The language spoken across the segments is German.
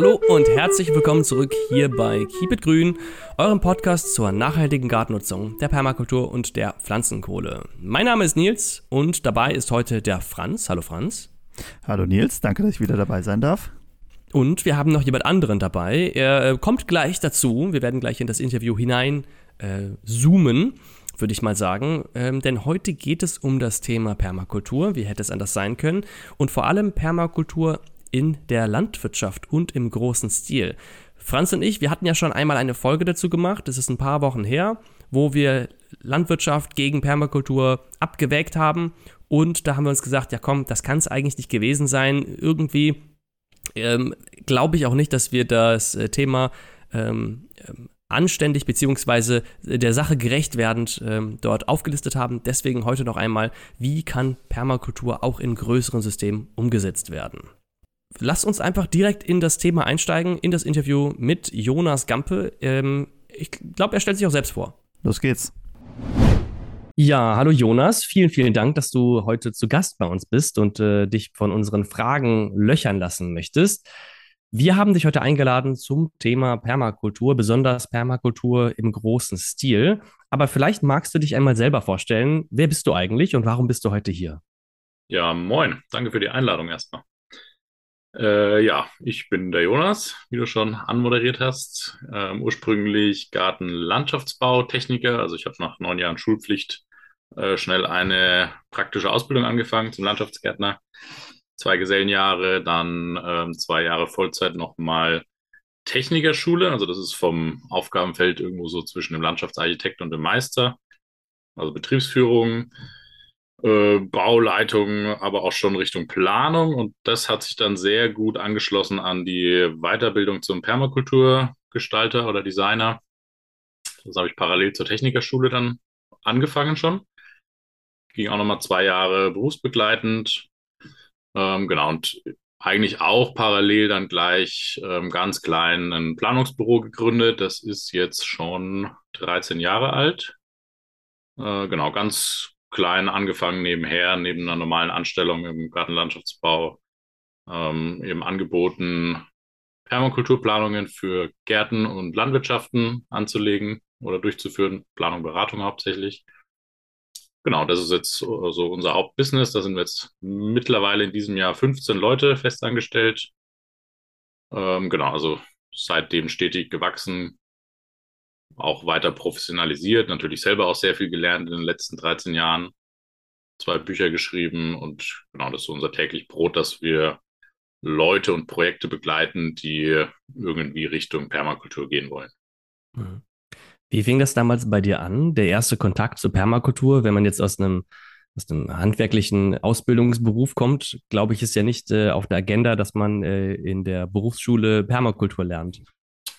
Hallo und herzlich willkommen zurück hier bei Keep It Grün, eurem Podcast zur nachhaltigen Gartennutzung, der Permakultur und der Pflanzenkohle. Mein Name ist Nils und dabei ist heute der Franz. Hallo Franz. Hallo Nils, danke, dass ich wieder dabei sein darf. Und wir haben noch jemand anderen dabei. Er äh, kommt gleich dazu. Wir werden gleich in das Interview hinein äh, zoomen, würde ich mal sagen. Ähm, denn heute geht es um das Thema Permakultur. Wie hätte es anders sein können? Und vor allem Permakultur in der Landwirtschaft und im großen Stil. Franz und ich, wir hatten ja schon einmal eine Folge dazu gemacht, das ist ein paar Wochen her, wo wir Landwirtschaft gegen Permakultur abgewägt haben und da haben wir uns gesagt, ja komm, das kann es eigentlich nicht gewesen sein. Irgendwie ähm, glaube ich auch nicht, dass wir das äh, Thema ähm, ähm anständig beziehungsweise der Sache gerecht werdend ähm, dort aufgelistet haben. Deswegen heute noch einmal, wie kann Permakultur auch in größeren Systemen umgesetzt werden? Lass uns einfach direkt in das Thema einsteigen, in das Interview mit Jonas Gampe. Ähm, ich glaube, er stellt sich auch selbst vor. Los geht's. Ja, hallo Jonas. Vielen, vielen Dank, dass du heute zu Gast bei uns bist und äh, dich von unseren Fragen löchern lassen möchtest. Wir haben dich heute eingeladen zum Thema Permakultur, besonders Permakultur im großen Stil. Aber vielleicht magst du dich einmal selber vorstellen. Wer bist du eigentlich und warum bist du heute hier? Ja, moin. Danke für die Einladung erstmal. Äh, ja, ich bin der Jonas, wie du schon anmoderiert hast. Ähm, ursprünglich Gartenlandschaftsbautechniker. Also ich habe nach neun Jahren Schulpflicht äh, schnell eine praktische Ausbildung angefangen zum Landschaftsgärtner. Zwei Gesellenjahre, dann ähm, zwei Jahre Vollzeit nochmal Technikerschule. Also das ist vom Aufgabenfeld irgendwo so zwischen dem Landschaftsarchitekt und dem Meister. Also Betriebsführung äh, Bauleitung, aber auch schon Richtung Planung. Und das hat sich dann sehr gut angeschlossen an die Weiterbildung zum Permakulturgestalter oder Designer. Das habe ich parallel zur Technikerschule dann angefangen schon. Ging auch nochmal zwei Jahre berufsbegleitend. Ähm, genau, und eigentlich auch parallel dann gleich ähm, ganz klein ein Planungsbüro gegründet. Das ist jetzt schon 13 Jahre alt. Äh, genau, ganz klein angefangen nebenher, neben einer normalen Anstellung im Gartenlandschaftsbau, ähm, eben angeboten, Permakulturplanungen für Gärten und Landwirtschaften anzulegen oder durchzuführen, Planung, Beratung hauptsächlich. Genau, das ist jetzt so unser Hauptbusiness. Da sind wir jetzt mittlerweile in diesem Jahr 15 Leute festangestellt. Ähm, genau, also seitdem stetig gewachsen, auch weiter professionalisiert, natürlich selber auch sehr viel gelernt in den letzten 13 Jahren, zwei Bücher geschrieben und genau das ist unser täglich Brot, dass wir Leute und Projekte begleiten, die irgendwie Richtung Permakultur gehen wollen. Mhm. Wie fing das damals bei dir an, der erste Kontakt zur Permakultur, wenn man jetzt aus einem aus einem handwerklichen Ausbildungsberuf kommt, glaube ich, ist ja nicht äh, auf der Agenda, dass man äh, in der Berufsschule Permakultur lernt.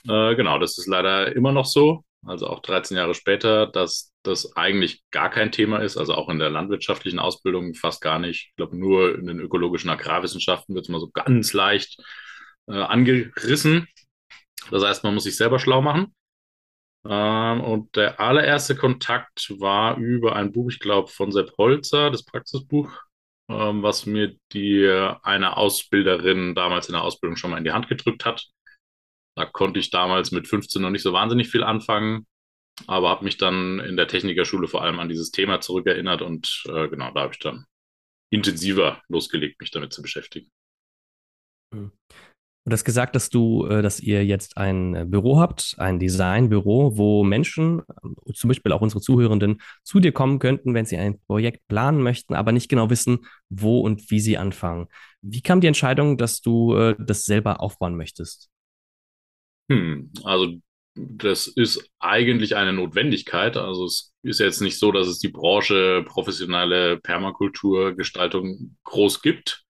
Äh, genau, das ist leider immer noch so also auch 13 Jahre später, dass das eigentlich gar kein Thema ist, also auch in der landwirtschaftlichen Ausbildung fast gar nicht. Ich glaube, nur in den ökologischen Agrarwissenschaften wird es mal so ganz leicht äh, angerissen. Das heißt, man muss sich selber schlau machen. Ähm, und der allererste Kontakt war über ein Buch, ich glaube, von Sepp Holzer, das Praxisbuch, ähm, was mir die eine Ausbilderin damals in der Ausbildung schon mal in die Hand gedrückt hat. Da konnte ich damals mit 15 noch nicht so wahnsinnig viel anfangen, aber habe mich dann in der Technikerschule vor allem an dieses Thema zurückerinnert und äh, genau, da habe ich dann intensiver losgelegt, mich damit zu beschäftigen. Hm. Du hast gesagt, dass du, äh, dass ihr jetzt ein äh, Büro habt, ein Designbüro, wo Menschen, äh, zum Beispiel auch unsere Zuhörenden, zu dir kommen könnten, wenn sie ein Projekt planen möchten, aber nicht genau wissen, wo und wie sie anfangen. Wie kam die Entscheidung, dass du das selber aufbauen möchtest? Hm, also das ist eigentlich eine Notwendigkeit. Also es ist jetzt nicht so, dass es die Branche professionelle Permakulturgestaltung groß gibt.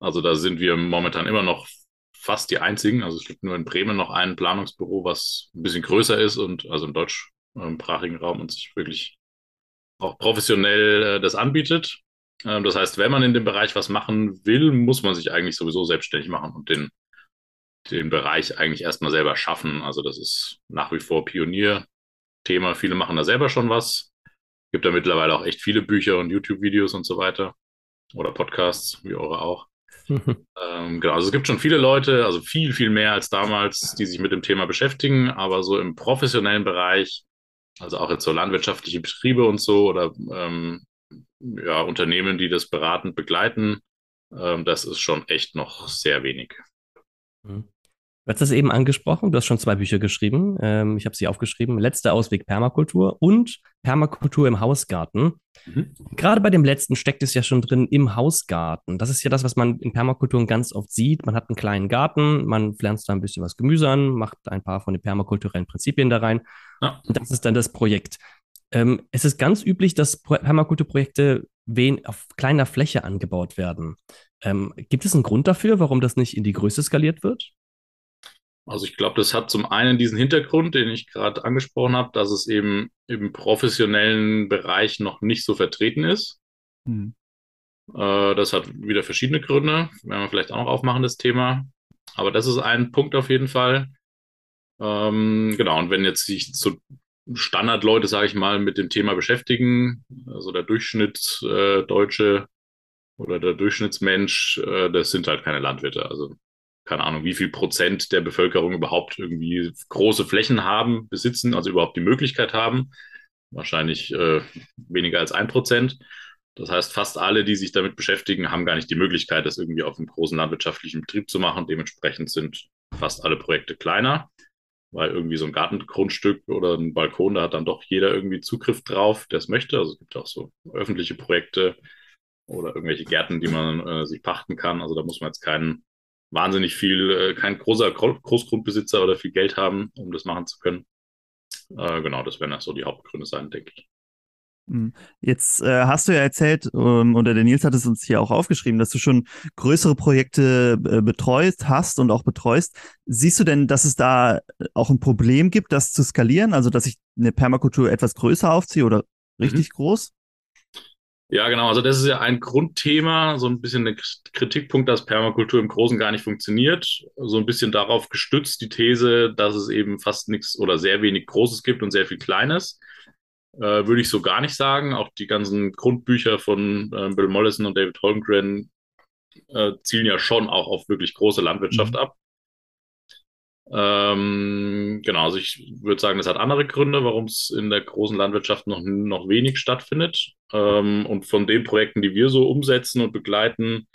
Also da sind wir momentan immer noch fast die einzigen. Also es gibt nur in Bremen noch ein Planungsbüro, was ein bisschen größer ist und also im deutschsprachigen Raum und sich wirklich auch professionell äh, das anbietet. Ähm, das heißt, wenn man in dem Bereich was machen will, muss man sich eigentlich sowieso selbstständig machen und den den Bereich eigentlich erstmal selber schaffen. Also das ist nach wie vor Pionierthema. Viele machen da selber schon was. Gibt da mittlerweile auch echt viele Bücher und YouTube-Videos und so weiter. Oder Podcasts, wie eure auch. ähm, genau, also es gibt schon viele Leute, also viel, viel mehr als damals, die sich mit dem Thema beschäftigen, aber so im professionellen Bereich, also auch jetzt so landwirtschaftliche Betriebe und so oder ähm, ja, Unternehmen, die das beratend begleiten, ähm, das ist schon echt noch sehr wenig. Mhm. Du hast das eben angesprochen, du hast schon zwei Bücher geschrieben. Ähm, ich habe sie aufgeschrieben. Letzter Ausweg Permakultur und Permakultur im Hausgarten. Mhm. Gerade bei dem letzten steckt es ja schon drin im Hausgarten. Das ist ja das, was man in Permakulturen ganz oft sieht. Man hat einen kleinen Garten, man pflanzt da ein bisschen was Gemüse an, macht ein paar von den permakulturellen Prinzipien da rein. Ja. Und das ist dann das Projekt. Ähm, es ist ganz üblich, dass Permakulturprojekte auf kleiner Fläche angebaut werden. Ähm, gibt es einen Grund dafür, warum das nicht in die Größe skaliert wird? Also ich glaube, das hat zum einen diesen Hintergrund, den ich gerade angesprochen habe, dass es eben im professionellen Bereich noch nicht so vertreten ist. Mhm. Äh, das hat wieder verschiedene Gründe, werden wir vielleicht auch noch aufmachen, das Thema. Aber das ist ein Punkt auf jeden Fall. Ähm, genau, und wenn jetzt sich so Standardleute, sage ich mal, mit dem Thema beschäftigen, also der Durchschnittsdeutsche äh, oder der Durchschnittsmensch, äh, das sind halt keine Landwirte. Also keine Ahnung, wie viel Prozent der Bevölkerung überhaupt irgendwie große Flächen haben, besitzen, also überhaupt die Möglichkeit haben. Wahrscheinlich äh, weniger als ein Prozent. Das heißt, fast alle, die sich damit beschäftigen, haben gar nicht die Möglichkeit, das irgendwie auf einem großen landwirtschaftlichen Betrieb zu machen. Dementsprechend sind fast alle Projekte kleiner, weil irgendwie so ein Gartengrundstück oder ein Balkon, da hat dann doch jeder irgendwie Zugriff drauf, der es möchte. Also es gibt auch so öffentliche Projekte oder irgendwelche Gärten, die man äh, sich pachten kann. Also da muss man jetzt keinen wahnsinnig viel, äh, kein großer Großgrundbesitzer oder viel Geld haben, um das machen zu können. Äh, genau, das werden so die Hauptgründe sein, denke ich. Hm. Jetzt äh, hast du ja erzählt, ähm, oder der Nils hat es uns hier auch aufgeschrieben, dass du schon größere Projekte äh, betreust hast und auch betreust. Siehst du denn, dass es da auch ein Problem gibt, das zu skalieren? Also, dass ich eine Permakultur etwas größer aufziehe oder richtig mhm. groß? Ja, genau. Also das ist ja ein Grundthema, so ein bisschen ein Kritikpunkt, dass Permakultur im Großen gar nicht funktioniert. So ein bisschen darauf gestützt die These, dass es eben fast nichts oder sehr wenig Großes gibt und sehr viel Kleines. Äh, würde ich so gar nicht sagen. Auch die ganzen Grundbücher von äh, Bill Mollison und David Holmgren äh, zielen ja schon auch auf wirklich große Landwirtschaft mhm. ab. Ähm, genau, also ich würde sagen, das hat andere Gründe, warum es in der großen Landwirtschaft noch, noch wenig stattfindet. Ähm, und von den Projekten, die wir so umsetzen und begleiten,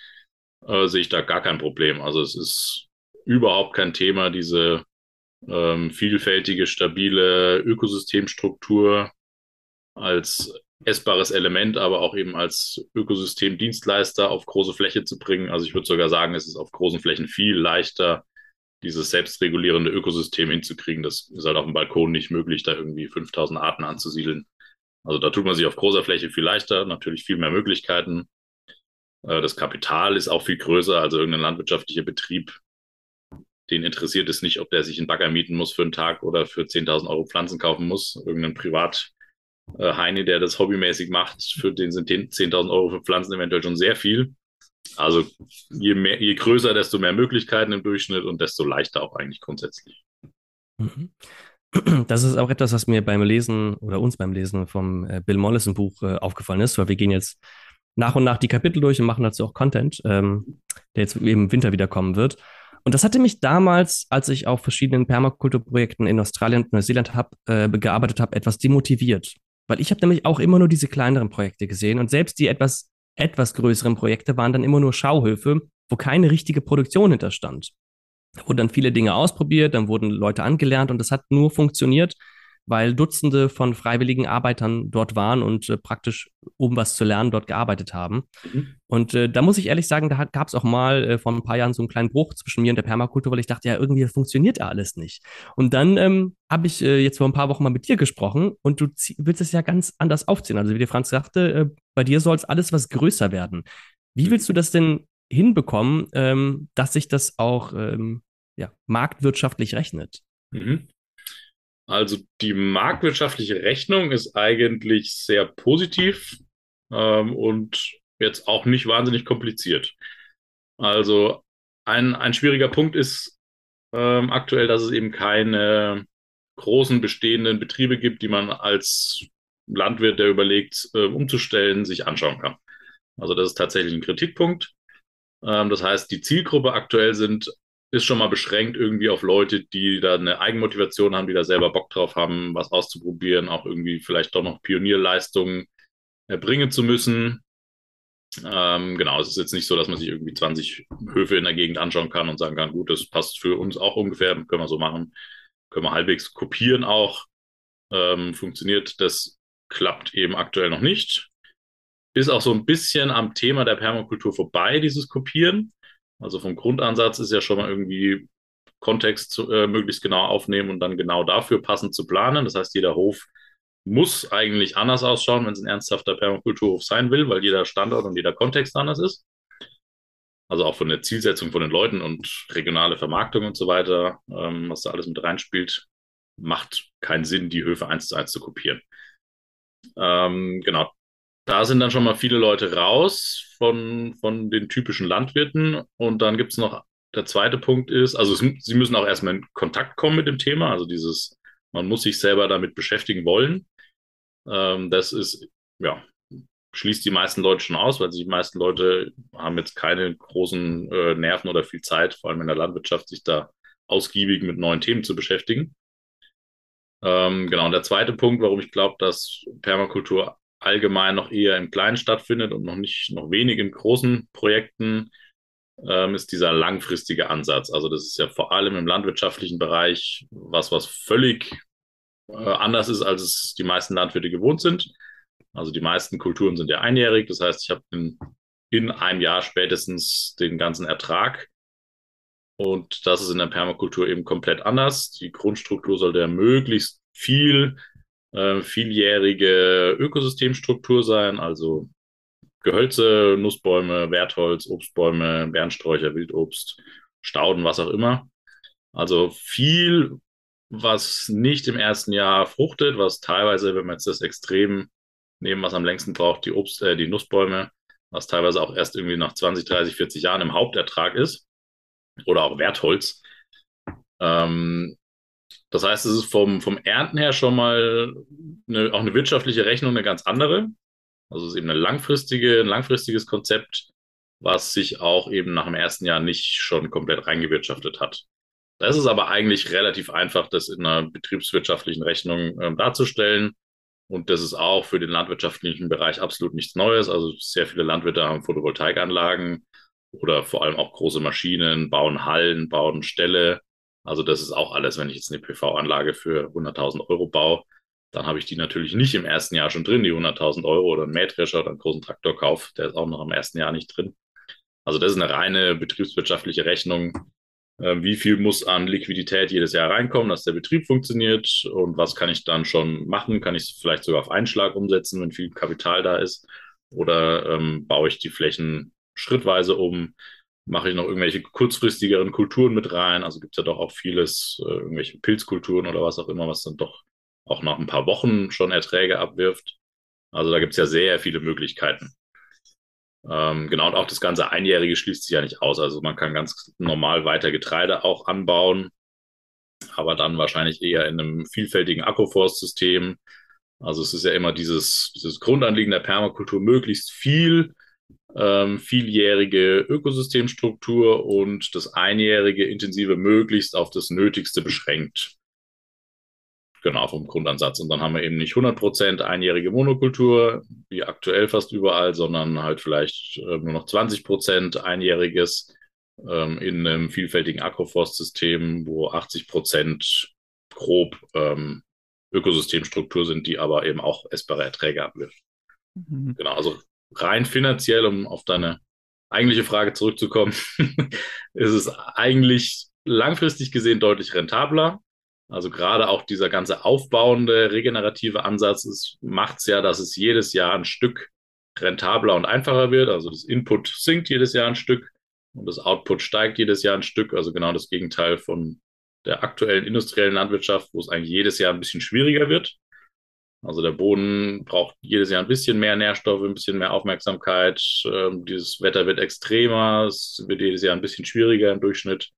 äh, sehe ich da gar kein Problem. Also es ist überhaupt kein Thema, diese ähm, vielfältige, stabile Ökosystemstruktur als essbares Element, aber auch eben als Ökosystemdienstleister auf große Fläche zu bringen. Also ich würde sogar sagen, es ist auf großen Flächen viel leichter, dieses selbstregulierende Ökosystem hinzukriegen. Das ist halt auf dem Balkon nicht möglich, da irgendwie 5000 Arten anzusiedeln. Also da tut man sich auf großer Fläche viel leichter, natürlich viel mehr Möglichkeiten. Äh, das Kapital ist auch viel größer, also irgendein landwirtschaftlicher Betrieb, den interessiert es nicht, ob der sich einen Bagger mieten muss für einen Tag oder für 10.000 Euro Pflanzen kaufen muss. Irgendein Privat äh, der das hobbymäßig macht, für den sind 10.000 Euro für Pflanzen eventuell schon sehr viel. Also je, mehr, je größer, desto mehr Möglichkeiten im Durchschnitt und desto leichter auch eigentlich grundsätzlich. Mhm. Das ist auch etwas, was mir beim Lesen oder uns beim Lesen vom äh, Bill Mollison Buch äh, aufgefallen ist, weil wir gehen jetzt nach und nach die Kapitel durch und machen dazu auch Content, ähm, der jetzt im Winter wieder kommen wird. Und das hatte mich damals, als ich auf verschiedenen Permakulturprojekten in Australien und Neuseeland hab, äh, gearbeitet habe, etwas demotiviert. Weil ich habe nämlich auch immer nur diese kleineren Projekte gesehen und selbst die etwas etwas größeren Projekte waren dann immer nur Schauhöfe, wo keine richtige Produktion hinterstand. Da wurden dann viele Dinge ausprobiert, dann wurden Leute angelernt und das hat nur funktioniert, weil Dutzende von freiwilligen Arbeitern dort waren und äh, praktisch, um was zu lernen, dort gearbeitet haben. Mhm. Und äh, da muss ich ehrlich sagen, da gab es auch mal äh, vor ein paar Jahren so einen kleinen Bruch zwischen mir und der Permakultur, weil ich dachte, ja, irgendwie funktioniert ja alles nicht. Und dann ähm, habe ich äh, jetzt vor ein paar Wochen mal mit dir gesprochen und du willst es ja ganz anders aufziehen. Also wie der Franz sagte, äh, bei dir soll es alles was größer werden. Wie willst du das denn hinbekommen, ähm, dass sich das auch ähm, ja, marktwirtschaftlich rechnet? Mhm. Also die marktwirtschaftliche Rechnung ist eigentlich sehr positiv ähm, und jetzt auch nicht wahnsinnig kompliziert. Also ein, ein schwieriger Punkt ist ähm, aktuell, dass es eben keine großen bestehenden Betriebe gibt, die man als Landwirt, der überlegt, äh, umzustellen, sich anschauen kann. Also das ist tatsächlich ein Kritikpunkt. Ähm, das heißt, die Zielgruppe aktuell sind, ist schon mal beschränkt irgendwie auf Leute, die da eine Eigenmotivation haben, die da selber Bock drauf haben, was auszuprobieren, auch irgendwie vielleicht doch noch Pionierleistungen erbringen zu müssen. Ähm, genau, es ist jetzt nicht so, dass man sich irgendwie 20 Höfe in der Gegend anschauen kann und sagen kann, gut, das passt für uns auch ungefähr, können wir so machen, können wir halbwegs kopieren auch. Ähm, funktioniert, das klappt eben aktuell noch nicht. Ist auch so ein bisschen am Thema der Permakultur vorbei, dieses Kopieren. Also vom Grundansatz ist ja schon mal irgendwie Kontext zu, äh, möglichst genau aufnehmen und dann genau dafür passend zu planen. Das heißt, jeder Hof muss eigentlich anders ausschauen, wenn es ein ernsthafter Permakulturhof sein will, weil jeder Standort und jeder Kontext anders ist. Also auch von der Zielsetzung von den Leuten und regionale Vermarktung und so weiter, ähm, was da alles mit reinspielt, macht keinen Sinn, die Höfe eins zu eins zu kopieren. Ähm, genau, da sind dann schon mal viele Leute raus von, von den typischen Landwirten. Und dann gibt es noch, der zweite Punkt ist, also es, sie müssen auch erstmal in Kontakt kommen mit dem Thema, also dieses, man muss sich selber damit beschäftigen wollen. Ähm, das ist, ja, schließt die meisten Leute schon aus, weil die meisten Leute haben jetzt keine großen äh, Nerven oder viel Zeit, vor allem in der Landwirtschaft, sich da ausgiebig mit neuen Themen zu beschäftigen. Ähm, genau, und der zweite Punkt, warum ich glaube, dass Permakultur allgemein noch eher im Kleinen stattfindet und noch nicht, noch wenig in großen Projekten, ähm, ist dieser langfristige Ansatz. Also das ist ja vor allem im landwirtschaftlichen Bereich was, was völlig äh, anders ist, als es die meisten Landwirte gewohnt sind. Also die meisten Kulturen sind ja einjährig. Das heißt, ich habe in, in einem Jahr spätestens den ganzen Ertrag. Und das ist in der Permakultur eben komplett anders. Die Grundstruktur sollte ja möglichst viel äh, vieljährige Ökosystemstruktur sein, also Gehölze, Nussbäume, Wertholz, Obstbäume, Bernsträucher, Wildobst, Stauden, was auch immer. Also viel, was nicht im ersten Jahr fruchtet, was teilweise, wenn wir jetzt das Extrem nehmen, was am längsten braucht, die Obst, äh, die Nussbäume, was teilweise auch erst irgendwie nach 20, 30, 40 Jahren im Hauptertrag ist oder auch Wertholz. Ähm, das heißt, es ist vom, vom Ernten her schon mal eine, auch eine wirtschaftliche Rechnung eine ganz andere. Also es ist eben eine langfristige, ein langfristiges Konzept, was sich auch eben nach dem ersten Jahr nicht schon komplett reingewirtschaftet hat. Das ist aber eigentlich relativ einfach, das in einer betriebswirtschaftlichen Rechnung äh, darzustellen. Und das ist auch für den landwirtschaftlichen Bereich absolut nichts Neues. Also sehr viele Landwirte haben Photovoltaikanlagen oder vor allem auch große Maschinen, bauen Hallen, bauen Ställe also das ist auch alles, wenn ich jetzt eine PV-Anlage für 100.000 Euro baue, dann habe ich die natürlich nicht im ersten Jahr schon drin, die 100.000 Euro oder einen Mähdrescher oder einen großen Traktorkauf, der ist auch noch im ersten Jahr nicht drin. Also das ist eine reine betriebswirtschaftliche Rechnung. Ähm, wie viel muss an Liquidität jedes Jahr reinkommen, dass der Betrieb funktioniert und was kann ich dann schon machen? Kann ich es vielleicht sogar auf einen Schlag umsetzen, wenn viel Kapital da ist? Oder ähm, baue ich die Flächen schrittweise um? Mache ich noch irgendwelche kurzfristigeren Kulturen mit rein. Also gibt es ja doch auch vieles, äh, irgendwelche Pilzkulturen oder was auch immer, was dann doch auch nach ein paar Wochen schon Erträge abwirft. Also da gibt es ja sehr viele Möglichkeiten. Ähm, genau, und auch das ganze Einjährige schließt sich ja nicht aus. Also man kann ganz normal weiter Getreide auch anbauen, aber dann wahrscheinlich eher in einem vielfältigen Agroforstsystem. Also es ist ja immer dieses, dieses Grundanliegen der Permakultur, möglichst viel ähm, vieljährige Ökosystemstruktur und das einjährige intensive möglichst auf das Nötigste beschränkt. Genau, vom Grundansatz. Und dann haben wir eben nicht 100% einjährige Monokultur, wie aktuell fast überall, sondern halt vielleicht äh, nur noch 20% einjähriges ähm, in einem vielfältigen Agroforstsystem, wo 80% grob ähm, Ökosystemstruktur sind, die aber eben auch essbare Erträge abwirft. Mhm. Genau, also rein finanziell, um auf deine eigentliche Frage zurückzukommen, ist es eigentlich langfristig gesehen deutlich rentabler. Also gerade auch dieser ganze aufbauende, regenerative Ansatz macht es ja, dass es jedes Jahr ein Stück rentabler und einfacher wird. Also das Input sinkt jedes Jahr ein Stück und das Output steigt jedes Jahr ein Stück. Also genau das Gegenteil von der aktuellen industriellen Landwirtschaft, wo es eigentlich jedes Jahr ein bisschen schwieriger wird. Also der Boden braucht jedes Jahr ein bisschen mehr Nährstoffe, ein bisschen mehr Aufmerksamkeit. Ähm, dieses Wetter wird extremer, es wird jedes Jahr ein bisschen schwieriger im Durchschnitt.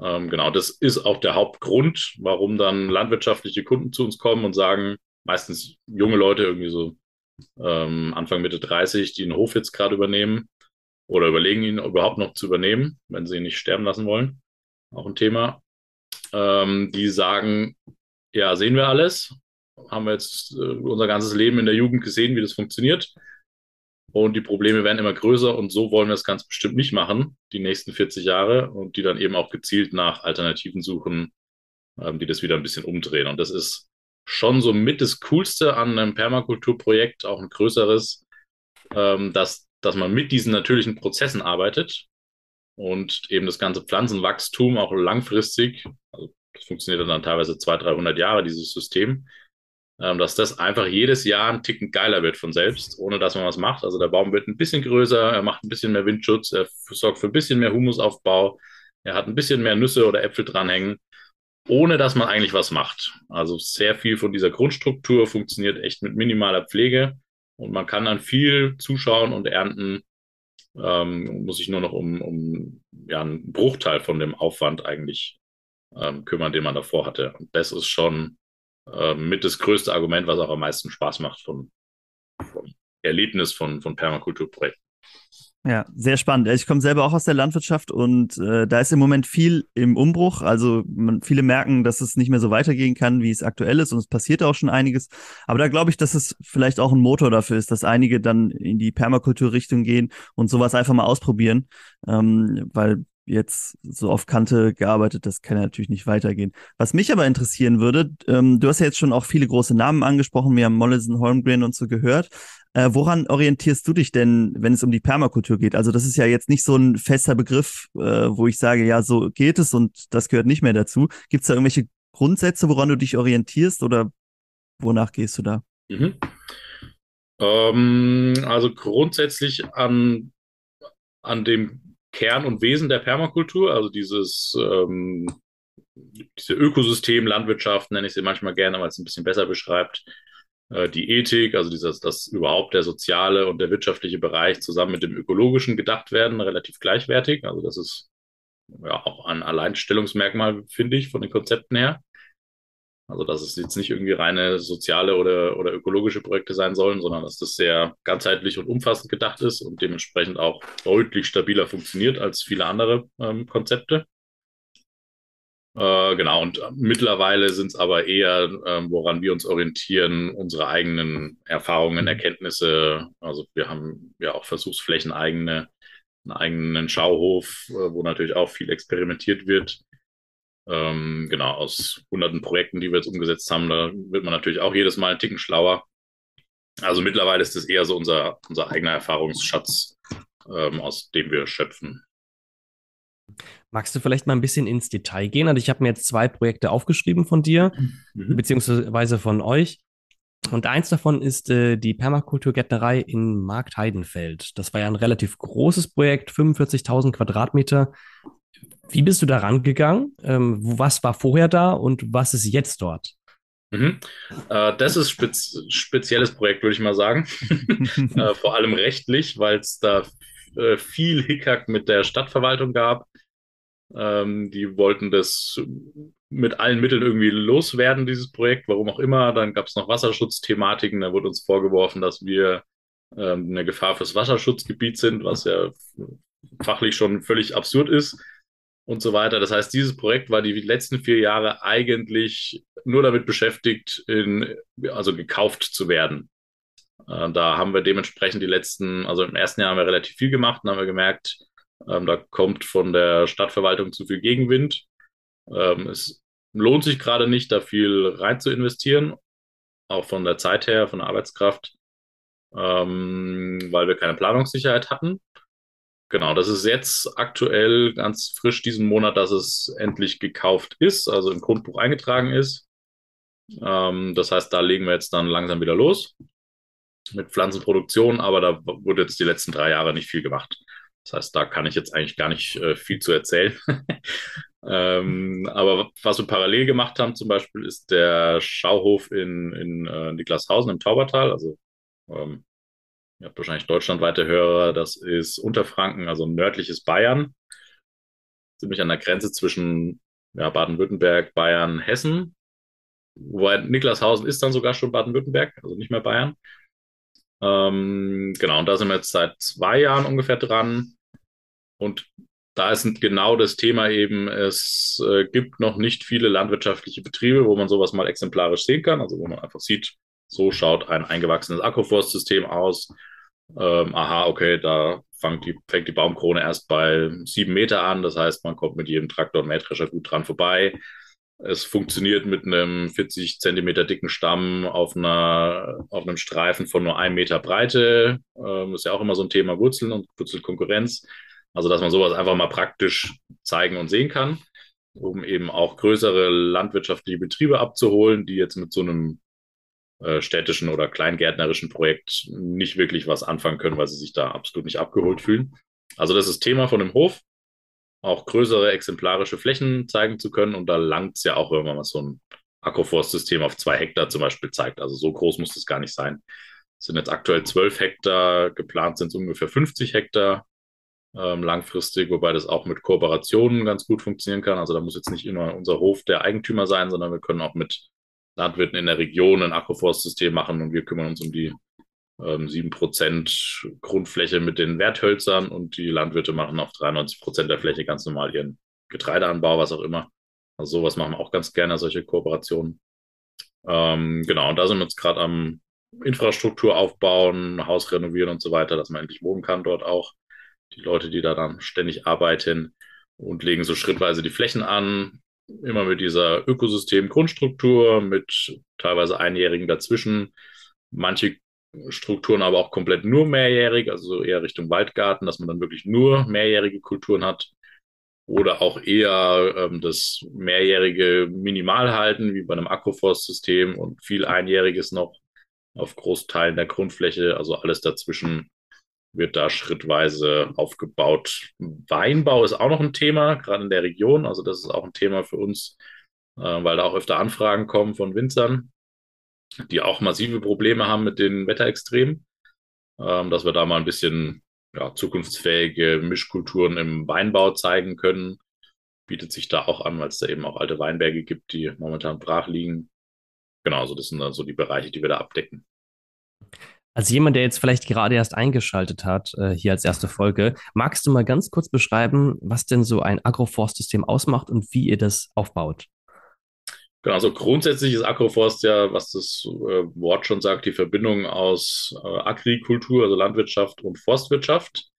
Ähm, genau, das ist auch der Hauptgrund, warum dann landwirtschaftliche Kunden zu uns kommen und sagen, meistens junge Leute, irgendwie so ähm, Anfang Mitte 30, die einen Hof jetzt gerade übernehmen oder überlegen ihn überhaupt noch zu übernehmen, wenn sie ihn nicht sterben lassen wollen. Auch ein Thema. Ähm, die sagen, ja, sehen wir alles. Haben wir jetzt äh, unser ganzes Leben in der Jugend gesehen, wie das funktioniert. Und die Probleme werden immer größer und so wollen wir es ganz bestimmt nicht machen, die nächsten 40 Jahre und die dann eben auch gezielt nach Alternativen suchen, ähm, die das wieder ein bisschen umdrehen. Und das ist schon so mit das Coolste an einem Permakulturprojekt, auch ein größeres, ähm, dass, dass man mit diesen natürlichen Prozessen arbeitet und eben das ganze Pflanzenwachstum auch langfristig, also das funktioniert dann teilweise 200, 300 Jahre, dieses System, dass das einfach jedes Jahr ein Ticken geiler wird von selbst, ohne dass man was macht. Also der Baum wird ein bisschen größer, er macht ein bisschen mehr Windschutz, er sorgt für ein bisschen mehr Humusaufbau, er hat ein bisschen mehr Nüsse oder Äpfel dranhängen, ohne dass man eigentlich was macht. Also sehr viel von dieser Grundstruktur funktioniert echt mit minimaler Pflege und man kann dann viel zuschauen und ernten, ähm, muss sich nur noch um, um ja, einen Bruchteil von dem Aufwand eigentlich ähm, kümmern, den man davor hatte. Und das ist schon äh, mit das größte Argument, was auch am meisten Spaß macht von, vom Erlebnis von, von Permakulturprojekten. Ja, sehr spannend. Ich komme selber auch aus der Landwirtschaft und äh, da ist im Moment viel im Umbruch. Also man, viele merken, dass es nicht mehr so weitergehen kann, wie es aktuell ist und es passiert auch schon einiges. Aber da glaube ich, dass es vielleicht auch ein Motor dafür ist, dass einige dann in die Permakulturrichtung gehen und sowas einfach mal ausprobieren, ähm, weil jetzt so auf Kante gearbeitet, das kann ja natürlich nicht weitergehen. Was mich aber interessieren würde, ähm, du hast ja jetzt schon auch viele große Namen angesprochen, wir haben Mollison, Holmgren und so gehört. Äh, woran orientierst du dich denn, wenn es um die Permakultur geht? Also das ist ja jetzt nicht so ein fester Begriff, äh, wo ich sage, ja, so geht es und das gehört nicht mehr dazu. Gibt es da irgendwelche Grundsätze, woran du dich orientierst oder wonach gehst du da? Mhm. Ähm, also grundsätzlich an, an dem Kern und Wesen der Permakultur, also dieses ähm, diese Ökosystem, Landwirtschaft, nenne ich sie manchmal gerne, weil es ein bisschen besser beschreibt. Äh, die Ethik, also dieses, dass überhaupt der soziale und der wirtschaftliche Bereich zusammen mit dem ökologischen gedacht werden, relativ gleichwertig. Also das ist ja auch ein Alleinstellungsmerkmal, finde ich, von den Konzepten her. Also, dass es jetzt nicht irgendwie reine soziale oder, oder ökologische Projekte sein sollen, sondern dass das sehr ganzheitlich und umfassend gedacht ist und dementsprechend auch deutlich stabiler funktioniert als viele andere ähm, Konzepte. Äh, genau, und mittlerweile sind es aber eher, äh, woran wir uns orientieren, unsere eigenen Erfahrungen, Erkenntnisse. Also wir haben ja auch Versuchsflächen eigene, einen eigenen Schauhof, äh, wo natürlich auch viel experimentiert wird. Ähm, genau, aus hunderten Projekten, die wir jetzt umgesetzt haben, da wird man natürlich auch jedes Mal einen Ticken schlauer. Also mittlerweile ist es eher so unser, unser eigener Erfahrungsschatz, ähm, aus dem wir schöpfen. Magst du vielleicht mal ein bisschen ins Detail gehen? Also ich habe mir jetzt zwei Projekte aufgeschrieben von dir, mhm. beziehungsweise von euch. Und eins davon ist äh, die Permakulturgärtnerei in Marktheidenfeld. Das war ja ein relativ großes Projekt, 45.000 Quadratmeter. Wie bist du da rangegangen? Ähm, was war vorher da und was ist jetzt dort? Mhm. Äh, das ist spez spezielles Projekt, würde ich mal sagen. äh, vor allem rechtlich, weil es da äh, viel Hickhack mit der Stadtverwaltung gab. Ähm, die wollten das mit allen Mitteln irgendwie loswerden, dieses Projekt, warum auch immer. Dann gab es noch Wasserschutzthematiken. Da wurde uns vorgeworfen, dass wir ähm, eine Gefahr fürs Wasserschutzgebiet sind, was ja fachlich schon völlig absurd ist und so weiter. Das heißt, dieses Projekt war die letzten vier Jahre eigentlich nur damit beschäftigt, in, also gekauft zu werden. Äh, da haben wir dementsprechend die letzten, also im ersten Jahr haben wir relativ viel gemacht und haben wir gemerkt, ähm, da kommt von der Stadtverwaltung zu viel Gegenwind. Ähm, es lohnt sich gerade nicht, da viel rein zu investieren, auch von der Zeit her, von der Arbeitskraft, ähm, weil wir keine Planungssicherheit hatten. Genau, das ist jetzt aktuell ganz frisch diesen Monat, dass es endlich gekauft ist, also im Grundbuch eingetragen ist. Ähm, das heißt, da legen wir jetzt dann langsam wieder los mit Pflanzenproduktion, aber da wurde jetzt die letzten drei Jahre nicht viel gemacht. Das heißt, da kann ich jetzt eigentlich gar nicht äh, viel zu erzählen. ähm, aber was wir parallel gemacht haben, zum Beispiel, ist der Schauhof in, in äh, Niklashausen im Taubertal, also ähm, Ihr habt wahrscheinlich deutschlandweite Hörer. Das ist Unterfranken, also nördliches Bayern. Ziemlich an der Grenze zwischen ja, Baden-Württemberg, Bayern, Hessen. Wobei Niklashausen ist dann sogar schon Baden-Württemberg, also nicht mehr Bayern. Ähm, genau, und da sind wir jetzt seit zwei Jahren ungefähr dran. Und da ist genau das Thema eben, es äh, gibt noch nicht viele landwirtschaftliche Betriebe, wo man sowas mal exemplarisch sehen kann, also wo man einfach sieht, so schaut ein eingewachsenes Agroforstsystem aus. Ähm, aha, okay, da fängt die, fängt die Baumkrone erst bei sieben Meter an. Das heißt, man kommt mit jedem Traktor und Mähdrescher gut dran vorbei. Es funktioniert mit einem 40 Zentimeter dicken Stamm auf, einer, auf einem Streifen von nur einem Meter Breite. Ähm, ist ja auch immer so ein Thema Wurzeln und Wurzelkonkurrenz. Also, dass man sowas einfach mal praktisch zeigen und sehen kann, um eben auch größere landwirtschaftliche Betriebe abzuholen, die jetzt mit so einem äh, städtischen oder kleingärtnerischen Projekt nicht wirklich was anfangen können, weil sie sich da absolut nicht abgeholt fühlen. Also das ist Thema von dem Hof, auch größere exemplarische Flächen zeigen zu können. Und da langt es ja auch, wenn man mal so ein Agroforstsystem auf zwei Hektar zum Beispiel zeigt. Also so groß muss das gar nicht sein. Es sind jetzt aktuell zwölf Hektar, geplant sind es ungefähr 50 Hektar ähm, langfristig, wobei das auch mit Kooperationen ganz gut funktionieren kann. Also da muss jetzt nicht immer unser Hof der Eigentümer sein, sondern wir können auch mit Landwirten in der Region ein Agroforstsystem machen und wir kümmern uns um die ähm, 7% Grundfläche mit den Werthölzern und die Landwirte machen auf 93% der Fläche ganz normal ihren Getreideanbau, was auch immer. Also sowas machen wir auch ganz gerne, solche Kooperationen. Ähm, genau, und da sind wir jetzt gerade am Infrastruktur aufbauen, Haus renovieren und so weiter, dass man endlich wohnen kann dort auch. Die Leute, die da dann ständig arbeiten und legen so schrittweise die Flächen an, immer mit dieser Ökosystem-Grundstruktur, mit teilweise Einjährigen dazwischen. Manche Strukturen aber auch komplett nur mehrjährig, also eher Richtung Waldgarten, dass man dann wirklich nur mehrjährige Kulturen hat. Oder auch eher ähm, das mehrjährige Minimal halten, wie bei einem Agroforstsystem und viel Einjähriges noch auf Großteilen der Grundfläche, also alles dazwischen wird da schrittweise aufgebaut. Weinbau ist auch noch ein Thema, gerade in der Region. Also das ist auch ein Thema für uns, äh, weil da auch öfter Anfragen kommen von Winzern, die auch massive Probleme haben mit den Wetterextremen, ähm, dass wir da mal ein bisschen ja, zukunftsfähige Mischkulturen im Weinbau zeigen können. Bietet sich da auch an, weil es da eben auch alte Weinberge gibt, die momentan brach liegen. Genau, so das sind dann so die Bereiche, die wir da abdecken. Als jemand, der jetzt vielleicht gerade erst eingeschaltet hat, äh, hier als erste Folge, magst du mal ganz kurz beschreiben, was denn so ein Agroforstsystem ausmacht und wie ihr das aufbaut? Genau, also grundsätzlich ist Agroforst ja, was das äh, Wort schon sagt, die Verbindung aus äh, Agrikultur, also Landwirtschaft und Forstwirtschaft.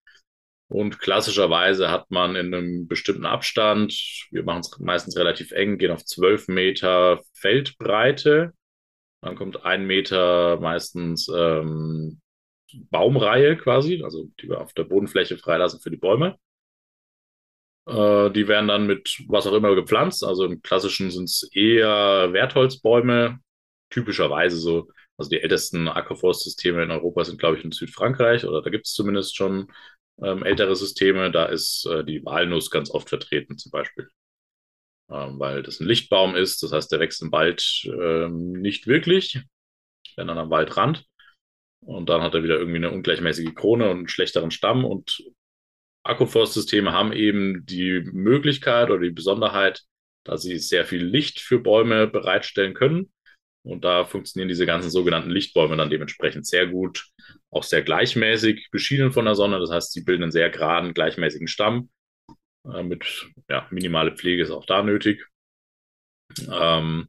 Und klassischerweise hat man in einem bestimmten Abstand, wir machen es meistens relativ eng, gehen auf 12 Meter Feldbreite dann kommt ein Meter meistens ähm, Baumreihe quasi, also die wir auf der Bodenfläche freilassen für die Bäume. Äh, die werden dann mit was auch immer gepflanzt. Also im klassischen sind es eher Wertholzbäume, typischerweise so. Also die ältesten Agroforstsysteme in Europa sind, glaube ich, in Südfrankreich oder da gibt es zumindest schon ähm, ältere Systeme. Da ist äh, die Walnuss ganz oft vertreten zum Beispiel weil das ein Lichtbaum ist. Das heißt, der wächst im Wald ähm, nicht wirklich, wenn dann am Waldrand. Und dann hat er wieder irgendwie eine ungleichmäßige Krone und einen schlechteren Stamm. Und Agroforstsysteme haben eben die Möglichkeit oder die Besonderheit, dass sie sehr viel Licht für Bäume bereitstellen können. Und da funktionieren diese ganzen sogenannten Lichtbäume dann dementsprechend sehr gut, auch sehr gleichmäßig beschienen von der Sonne. Das heißt, sie bilden einen sehr geraden, gleichmäßigen Stamm äh, mit ja, minimale Pflege ist auch da nötig. Ähm,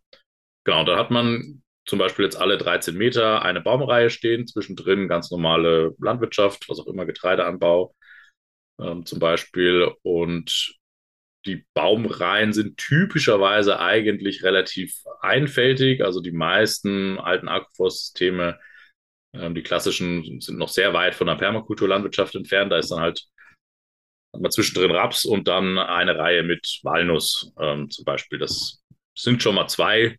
genau, da hat man zum Beispiel jetzt alle 13 Meter eine Baumreihe stehen, zwischendrin ganz normale Landwirtschaft, was auch immer, Getreideanbau ähm, zum Beispiel. Und die Baumreihen sind typischerweise eigentlich relativ einfältig. Also die meisten alten Agroforstsysteme, ähm, die klassischen, sind noch sehr weit von der Permakulturlandwirtschaft entfernt. Da ist dann halt man zwischendrin Raps und dann eine Reihe mit Walnuss ähm, zum Beispiel. Das sind schon mal zwei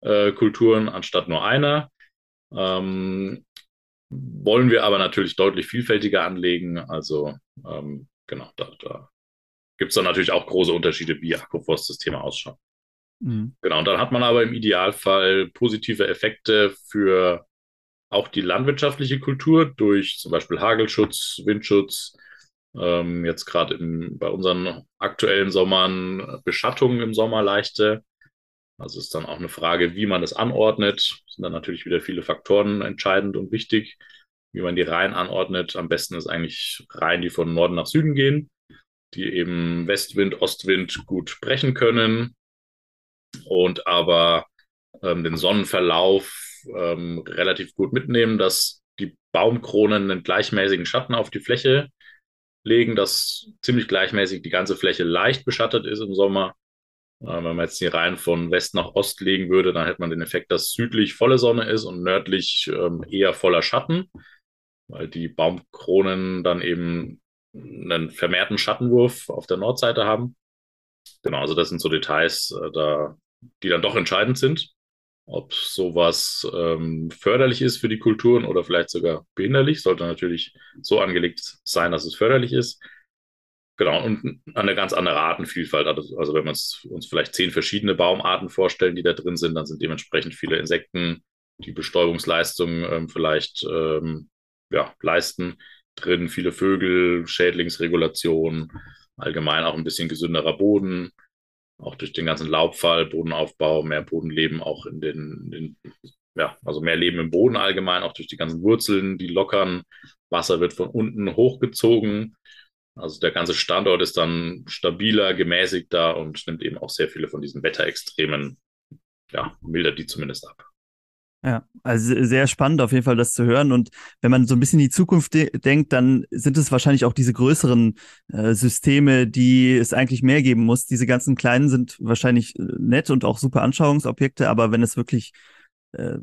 äh, Kulturen anstatt nur einer. Ähm, wollen wir aber natürlich deutlich vielfältiger anlegen. Also ähm, genau, da, da gibt es dann natürlich auch große Unterschiede, wie Agroforstsysteme ausschauen. Mhm. Genau, und dann hat man aber im Idealfall positive Effekte für auch die landwirtschaftliche Kultur durch zum Beispiel Hagelschutz, Windschutz, ähm, jetzt gerade bei unseren aktuellen Sommern Beschattungen im Sommer leichte. Also ist dann auch eine Frage, wie man das anordnet. Sind dann natürlich wieder viele Faktoren entscheidend und wichtig, wie man die Reihen anordnet. Am besten ist eigentlich Reihen, die von Norden nach Süden gehen. die eben Westwind, Ostwind gut brechen können und aber ähm, den Sonnenverlauf ähm, relativ gut mitnehmen, dass die Baumkronen einen gleichmäßigen Schatten auf die Fläche legen, dass ziemlich gleichmäßig die ganze Fläche leicht beschattet ist im Sommer. Äh, wenn man jetzt die Reihen von West nach Ost legen würde, dann hätte man den Effekt, dass südlich volle Sonne ist und nördlich ähm, eher voller Schatten, weil die Baumkronen dann eben einen vermehrten Schattenwurf auf der Nordseite haben. Genau, also das sind so Details, äh, da, die dann doch entscheidend sind ob sowas ähm, förderlich ist für die Kulturen oder vielleicht sogar behinderlich. Sollte natürlich so angelegt sein, dass es förderlich ist. Genau, und eine ganz andere Artenvielfalt. Also, also wenn wir uns, uns vielleicht zehn verschiedene Baumarten vorstellen, die da drin sind, dann sind dementsprechend viele Insekten, die Bestäubungsleistung ähm, vielleicht ähm, ja, leisten, drin, viele Vögel, Schädlingsregulation, allgemein auch ein bisschen gesünderer Boden, auch durch den ganzen Laubfall, Bodenaufbau, mehr Bodenleben auch in den, den, ja, also mehr Leben im Boden allgemein, auch durch die ganzen Wurzeln, die lockern. Wasser wird von unten hochgezogen. Also der ganze Standort ist dann stabiler, gemäßigter und nimmt eben auch sehr viele von diesen Wetterextremen, ja, mildert die zumindest ab. Ja, also sehr spannend auf jeden Fall das zu hören. Und wenn man so ein bisschen in die Zukunft de denkt, dann sind es wahrscheinlich auch diese größeren äh, Systeme, die es eigentlich mehr geben muss. Diese ganzen kleinen sind wahrscheinlich äh, nett und auch super Anschauungsobjekte, aber wenn es wirklich äh,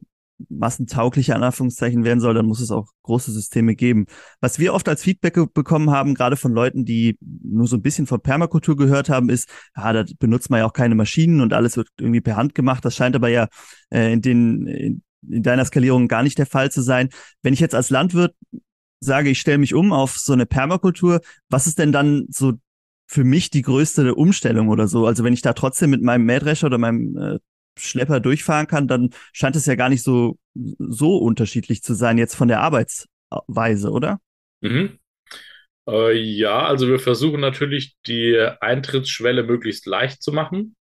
massentaugliche Anführungszeichen werden soll, dann muss es auch große Systeme geben. Was wir oft als Feedback bekommen haben, gerade von Leuten, die nur so ein bisschen von Permakultur gehört haben, ist, ja, da benutzt man ja auch keine Maschinen und alles wird irgendwie per Hand gemacht. Das scheint aber ja äh, in den in in deiner Skalierung gar nicht der Fall zu sein. Wenn ich jetzt als Landwirt sage, ich stelle mich um auf so eine Permakultur, was ist denn dann so für mich die größte Umstellung oder so? Also wenn ich da trotzdem mit meinem Mähdrescher oder meinem äh, Schlepper durchfahren kann, dann scheint es ja gar nicht so, so unterschiedlich zu sein jetzt von der Arbeitsweise, oder? Mhm. Äh, ja, also wir versuchen natürlich die Eintrittsschwelle möglichst leicht zu machen.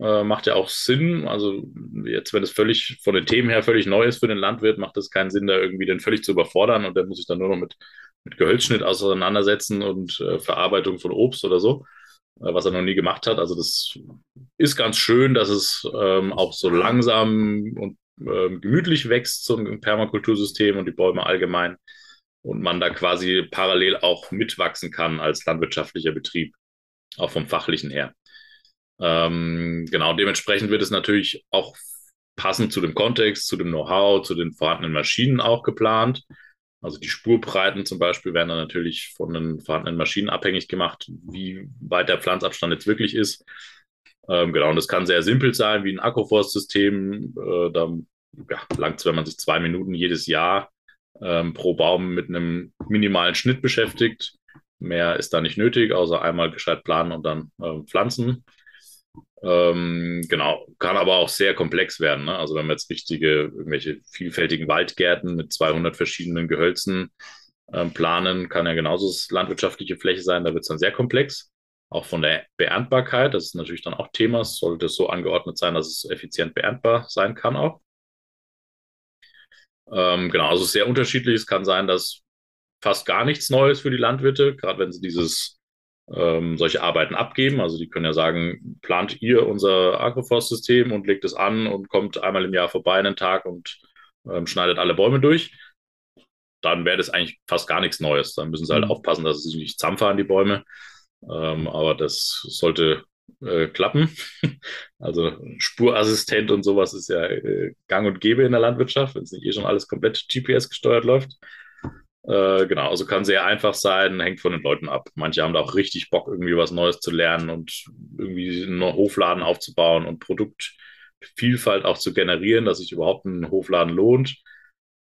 Äh, macht ja auch Sinn. Also jetzt, wenn es völlig von den Themen her völlig neu ist für den Landwirt, macht es keinen Sinn, da irgendwie den völlig zu überfordern und der muss sich dann nur noch mit, mit Gehölzschnitt auseinandersetzen und äh, Verarbeitung von Obst oder so, äh, was er noch nie gemacht hat. Also das ist ganz schön, dass es ähm, auch so langsam und ähm, gemütlich wächst, ein Permakultursystem und die Bäume allgemein. Und man da quasi parallel auch mitwachsen kann als landwirtschaftlicher Betrieb, auch vom fachlichen her. Ähm, genau, dementsprechend wird es natürlich auch passend zu dem Kontext, zu dem Know-how, zu den vorhandenen Maschinen auch geplant. Also die Spurbreiten zum Beispiel werden dann natürlich von den vorhandenen Maschinen abhängig gemacht, wie weit der Pflanzabstand jetzt wirklich ist. Ähm, genau, und das kann sehr simpel sein, wie ein Agroforstsystem. Äh, da ja, langt es, wenn man sich zwei Minuten jedes Jahr ähm, pro Baum mit einem minimalen Schnitt beschäftigt. Mehr ist da nicht nötig, außer einmal gescheit planen und dann äh, pflanzen. Ähm, genau, kann aber auch sehr komplex werden. Ne? Also wenn wir jetzt richtige, irgendwelche vielfältigen Waldgärten mit 200 verschiedenen Gehölzen ähm, planen, kann ja genauso landwirtschaftliche Fläche sein. Da wird es dann sehr komplex. Auch von der Beerntbarkeit, das ist natürlich dann auch Thema. Es sollte so angeordnet sein, dass es effizient beerntbar sein kann auch. Ähm, genau, also sehr unterschiedlich. Es kann sein, dass fast gar nichts Neues für die Landwirte, gerade wenn sie dieses ähm, solche Arbeiten abgeben. Also die können ja sagen, plant ihr unser Agroforstsystem und legt es an und kommt einmal im Jahr vorbei einen Tag und ähm, schneidet alle Bäume durch. Dann wäre das eigentlich fast gar nichts Neues. Dann müssen sie halt mhm. aufpassen, dass sie sich nicht zusammenfahren, die Bäume. Ähm, aber das sollte äh, klappen. Also Spurassistent und sowas ist ja äh, gang und gäbe in der Landwirtschaft, wenn es nicht eh schon alles komplett GPS gesteuert läuft. Äh, genau, also kann sehr einfach sein, hängt von den Leuten ab. Manche haben da auch richtig Bock, irgendwie was Neues zu lernen und irgendwie einen Hofladen aufzubauen und Produktvielfalt auch zu generieren, dass sich überhaupt ein Hofladen lohnt.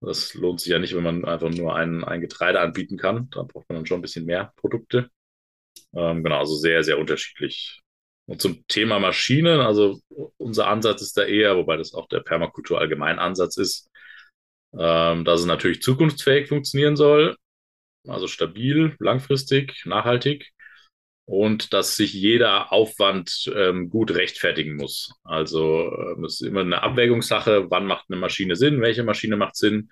Das lohnt sich ja nicht, wenn man einfach nur ein, ein Getreide anbieten kann. Da braucht man dann schon ein bisschen mehr Produkte. Ähm, genau, also sehr, sehr unterschiedlich. Und zum Thema Maschinen, also unser Ansatz ist da eher, wobei das auch der Permakultur allgemein Ansatz ist, ähm, dass es natürlich zukunftsfähig funktionieren soll, also stabil, langfristig, nachhaltig und dass sich jeder Aufwand ähm, gut rechtfertigen muss. Also ähm, es ist immer eine Abwägungssache, wann macht eine Maschine Sinn, welche Maschine macht Sinn,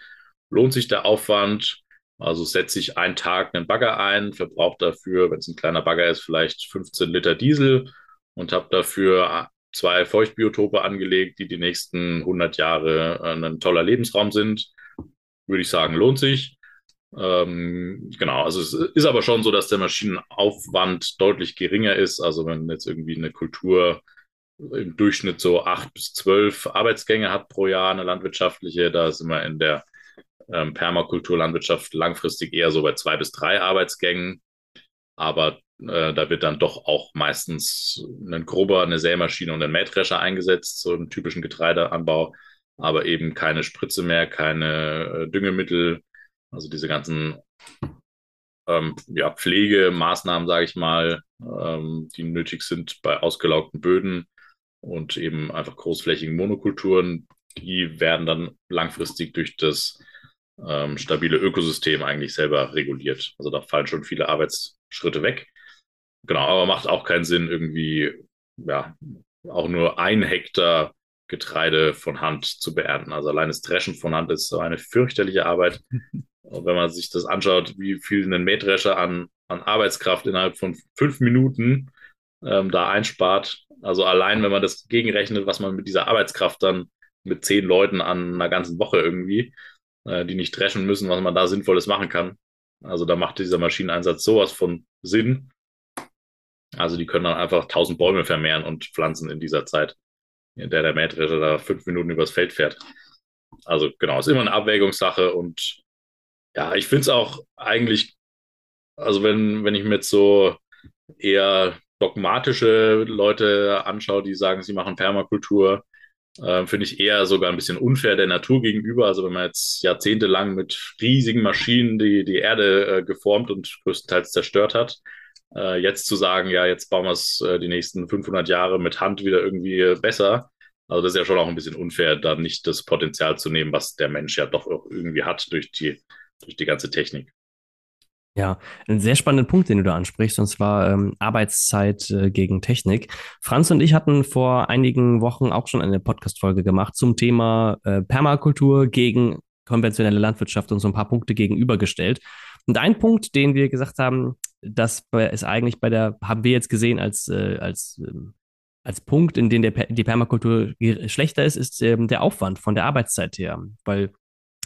lohnt sich der Aufwand Also setze ich einen Tag einen Bagger ein, verbrauche dafür, wenn es ein kleiner Bagger ist, vielleicht 15 Liter Diesel und habe dafür zwei Feuchtbiotope angelegt, die die nächsten 100 Jahre äh, ein toller Lebensraum sind. Würde ich sagen, lohnt sich. Ähm, genau, also es ist aber schon so, dass der Maschinenaufwand deutlich geringer ist. Also wenn jetzt irgendwie eine Kultur im Durchschnitt so acht bis zwölf Arbeitsgänge hat pro Jahr, eine landwirtschaftliche, da sind wir in der ähm, Permakulturlandwirtschaft langfristig eher so bei zwei bis drei Arbeitsgängen. Aber äh, da wird dann doch auch meistens ein Grubber, eine Sämaschine und ein Mähdrescher eingesetzt, so einen typischen Getreideanbau, aber eben keine Spritze mehr, keine äh, Düngemittel, also diese ganzen ähm, ja, Pflegemaßnahmen, sage ich mal, ähm, die nötig sind bei ausgelaugten Böden und eben einfach großflächigen Monokulturen, die werden dann langfristig durch das ähm, stabile Ökosystem eigentlich selber reguliert. Also da fallen schon viele Arbeitsschritte weg. Genau, aber macht auch keinen Sinn, irgendwie, ja, auch nur ein Hektar Getreide von Hand zu beernten. Also allein das Dreschen von Hand ist so eine fürchterliche Arbeit. Und wenn man sich das anschaut, wie viel ein Mähdrescher an, an Arbeitskraft innerhalb von fünf Minuten ähm, da einspart, also allein, wenn man das gegenrechnet, was man mit dieser Arbeitskraft dann mit zehn Leuten an einer ganzen Woche irgendwie, äh, die nicht dreschen müssen, was man da Sinnvolles machen kann. Also da macht dieser Maschineneinsatz sowas von Sinn. Also die können dann einfach tausend Bäume vermehren und pflanzen in dieser Zeit, in der der Mähdrescher da fünf Minuten übers Feld fährt. Also genau, ist immer eine Abwägungssache und ja, ich finde es auch eigentlich, also wenn, wenn ich mir jetzt so eher dogmatische Leute anschaue, die sagen, sie machen Permakultur, äh, finde ich eher sogar ein bisschen unfair der Natur gegenüber. Also wenn man jetzt jahrzehntelang mit riesigen Maschinen die, die Erde äh, geformt und größtenteils zerstört hat, äh, jetzt zu sagen, ja, jetzt bauen wir es äh, die nächsten 500 Jahre mit Hand wieder irgendwie besser. Also das ist ja schon auch ein bisschen unfair, da nicht das Potenzial zu nehmen, was der Mensch ja doch irgendwie hat durch die, durch die ganze Technik. Ja, ein sehr spannender Punkt, den du da ansprichst, und zwar ähm, Arbeitszeit äh, gegen Technik. Franz und ich hatten vor einigen Wochen auch schon eine Podcast-Folge gemacht zum Thema äh, Permakultur gegen konventionelle Landwirtschaft und so ein paar Punkte gegenübergestellt. Und ein Punkt, den wir gesagt haben, das ist eigentlich bei der, haben wir jetzt gesehen als, äh, als, ähm, als Punkt, in dem der, die Permakultur schlechter ist, ist ähm, der Aufwand von der Arbeitszeit her. Weil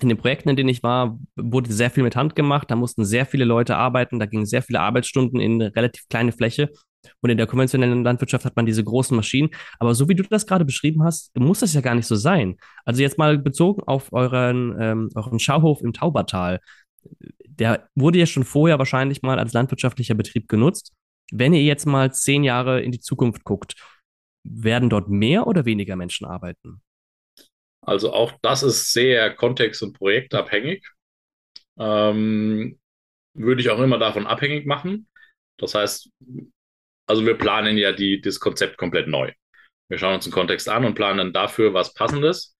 in den Projekten, in denen ich war, wurde sehr viel mit Hand gemacht. Da mussten sehr viele Leute arbeiten. Da gingen sehr viele Arbeitsstunden in eine relativ kleine Fläche. Und in der konventionellen Landwirtschaft hat man diese großen Maschinen. Aber so wie du das gerade beschrieben hast, muss das ja gar nicht so sein. Also jetzt mal bezogen auf euren, ähm, euren Schauhof im Taubertal. Der wurde ja schon vorher wahrscheinlich mal als landwirtschaftlicher Betrieb genutzt. Wenn ihr jetzt mal zehn Jahre in die Zukunft guckt, werden dort mehr oder weniger Menschen arbeiten? Also auch das ist sehr kontext- und projektabhängig. Ähm, würde ich auch immer davon abhängig machen. Das heißt, also wir planen ja die, das Konzept komplett neu. Wir schauen uns den Kontext an und planen dafür was Passendes.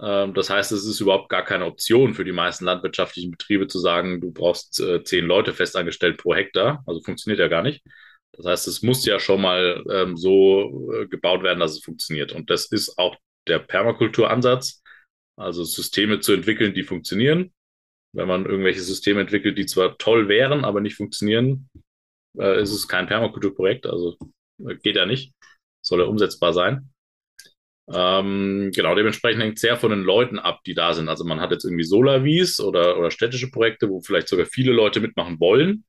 Ähm, das heißt, es ist überhaupt gar keine Option für die meisten landwirtschaftlichen Betriebe zu sagen, du brauchst äh, zehn Leute festangestellt pro Hektar. Also funktioniert ja gar nicht. Das heißt, es muss ja schon mal ähm, so äh, gebaut werden, dass es funktioniert. Und das ist auch der Permakulturansatz, also Systeme zu entwickeln, die funktionieren. Wenn man irgendwelche Systeme entwickelt, die zwar toll wären, aber nicht funktionieren, äh, ist es kein Permakulturprojekt, also äh, geht ja nicht, soll ja umsetzbar sein. Ähm, genau, dementsprechend hängt sehr von den Leuten ab, die da sind. Also man hat jetzt irgendwie Solavis oder, oder städtische Projekte, wo vielleicht sogar viele Leute mitmachen wollen.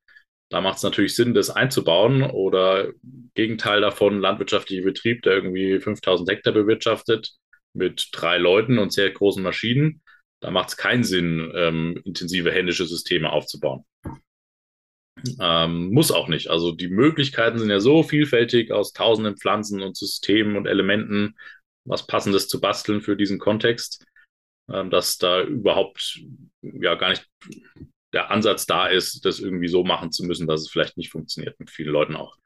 Da macht es natürlich Sinn, das einzubauen oder Gegenteil davon, landwirtschaftlicher Betrieb, der irgendwie 5000 Hektar bewirtschaftet, mit drei Leuten und sehr großen Maschinen, da macht es keinen Sinn, ähm, intensive händische Systeme aufzubauen. Ähm, muss auch nicht. Also die Möglichkeiten sind ja so vielfältig aus tausenden Pflanzen und Systemen und Elementen, was Passendes zu basteln für diesen Kontext, ähm, dass da überhaupt ja gar nicht der Ansatz da ist, das irgendwie so machen zu müssen, dass es vielleicht nicht funktioniert, mit vielen Leuten auch.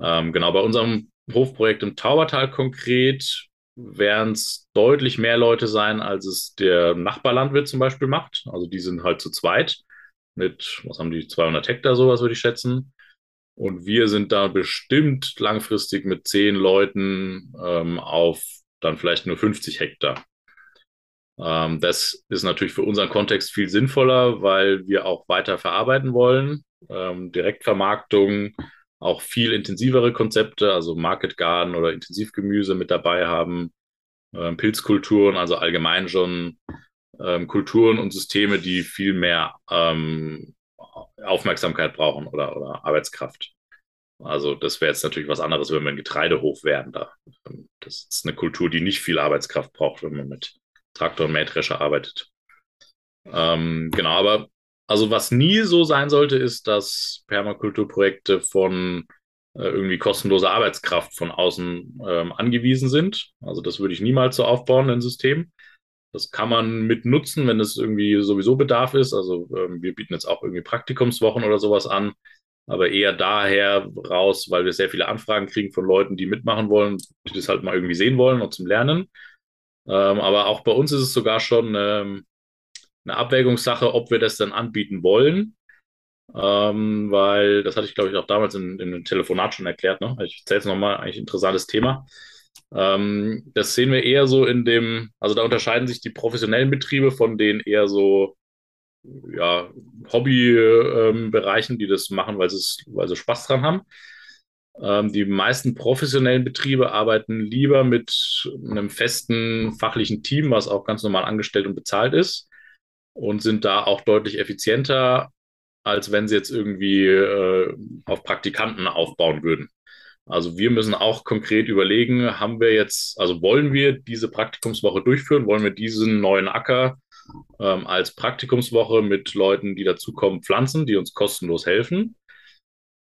Ähm, genau, bei unserem Hofprojekt im Taubertal konkret werden es deutlich mehr Leute sein, als es der Nachbarlandwirt zum Beispiel macht. Also die sind halt zu zweit mit, was haben die, 200 Hektar, sowas würde ich schätzen. Und wir sind da bestimmt langfristig mit zehn Leuten ähm, auf dann vielleicht nur 50 Hektar. Ähm, das ist natürlich für unseren Kontext viel sinnvoller, weil wir auch weiter verarbeiten wollen. Ähm, Direktvermarktung, auch viel intensivere Konzepte, also Market Garden oder Intensivgemüse mit dabei haben, ähm, Pilzkulturen, also allgemein schon ähm, Kulturen und Systeme, die viel mehr ähm, Aufmerksamkeit brauchen oder, oder Arbeitskraft. Also das wäre jetzt natürlich was anderes, wenn wir ein Getreidehof wären. Da. Das ist eine Kultur, die nicht viel Arbeitskraft braucht, wenn man mit Traktor und Mähdrescher arbeitet. Ähm, genau, aber also was nie so sein sollte, ist, dass Permakulturprojekte von äh, irgendwie kostenloser Arbeitskraft von außen ähm, angewiesen sind. Also das würde ich niemals so aufbauen, ein System. Das kann man mit nutzen, wenn es irgendwie sowieso Bedarf ist. Also ähm, wir bieten jetzt auch irgendwie Praktikumswochen oder sowas an, aber eher daher raus, weil wir sehr viele Anfragen kriegen von Leuten, die mitmachen wollen, die das halt mal irgendwie sehen wollen und zum Lernen. Ähm, aber auch bei uns ist es sogar schon ähm, eine Abwägungssache, ob wir das dann anbieten wollen. Ähm, weil das hatte ich, glaube ich, auch damals in, in einem Telefonat schon erklärt. Ne? Ich erzähle jetzt nochmal, eigentlich ein interessantes Thema. Ähm, das sehen wir eher so in dem, also da unterscheiden sich die professionellen Betriebe von den eher so ja, Hobbybereichen, ähm, die das machen, weil, weil sie Spaß dran haben. Ähm, die meisten professionellen Betriebe arbeiten lieber mit einem festen fachlichen Team, was auch ganz normal angestellt und bezahlt ist und sind da auch deutlich effizienter, als wenn sie jetzt irgendwie äh, auf Praktikanten aufbauen würden. Also wir müssen auch konkret überlegen, haben wir jetzt, also wollen wir diese Praktikumswoche durchführen, wollen wir diesen neuen Acker ähm, als Praktikumswoche mit Leuten, die dazukommen, pflanzen, die uns kostenlos helfen?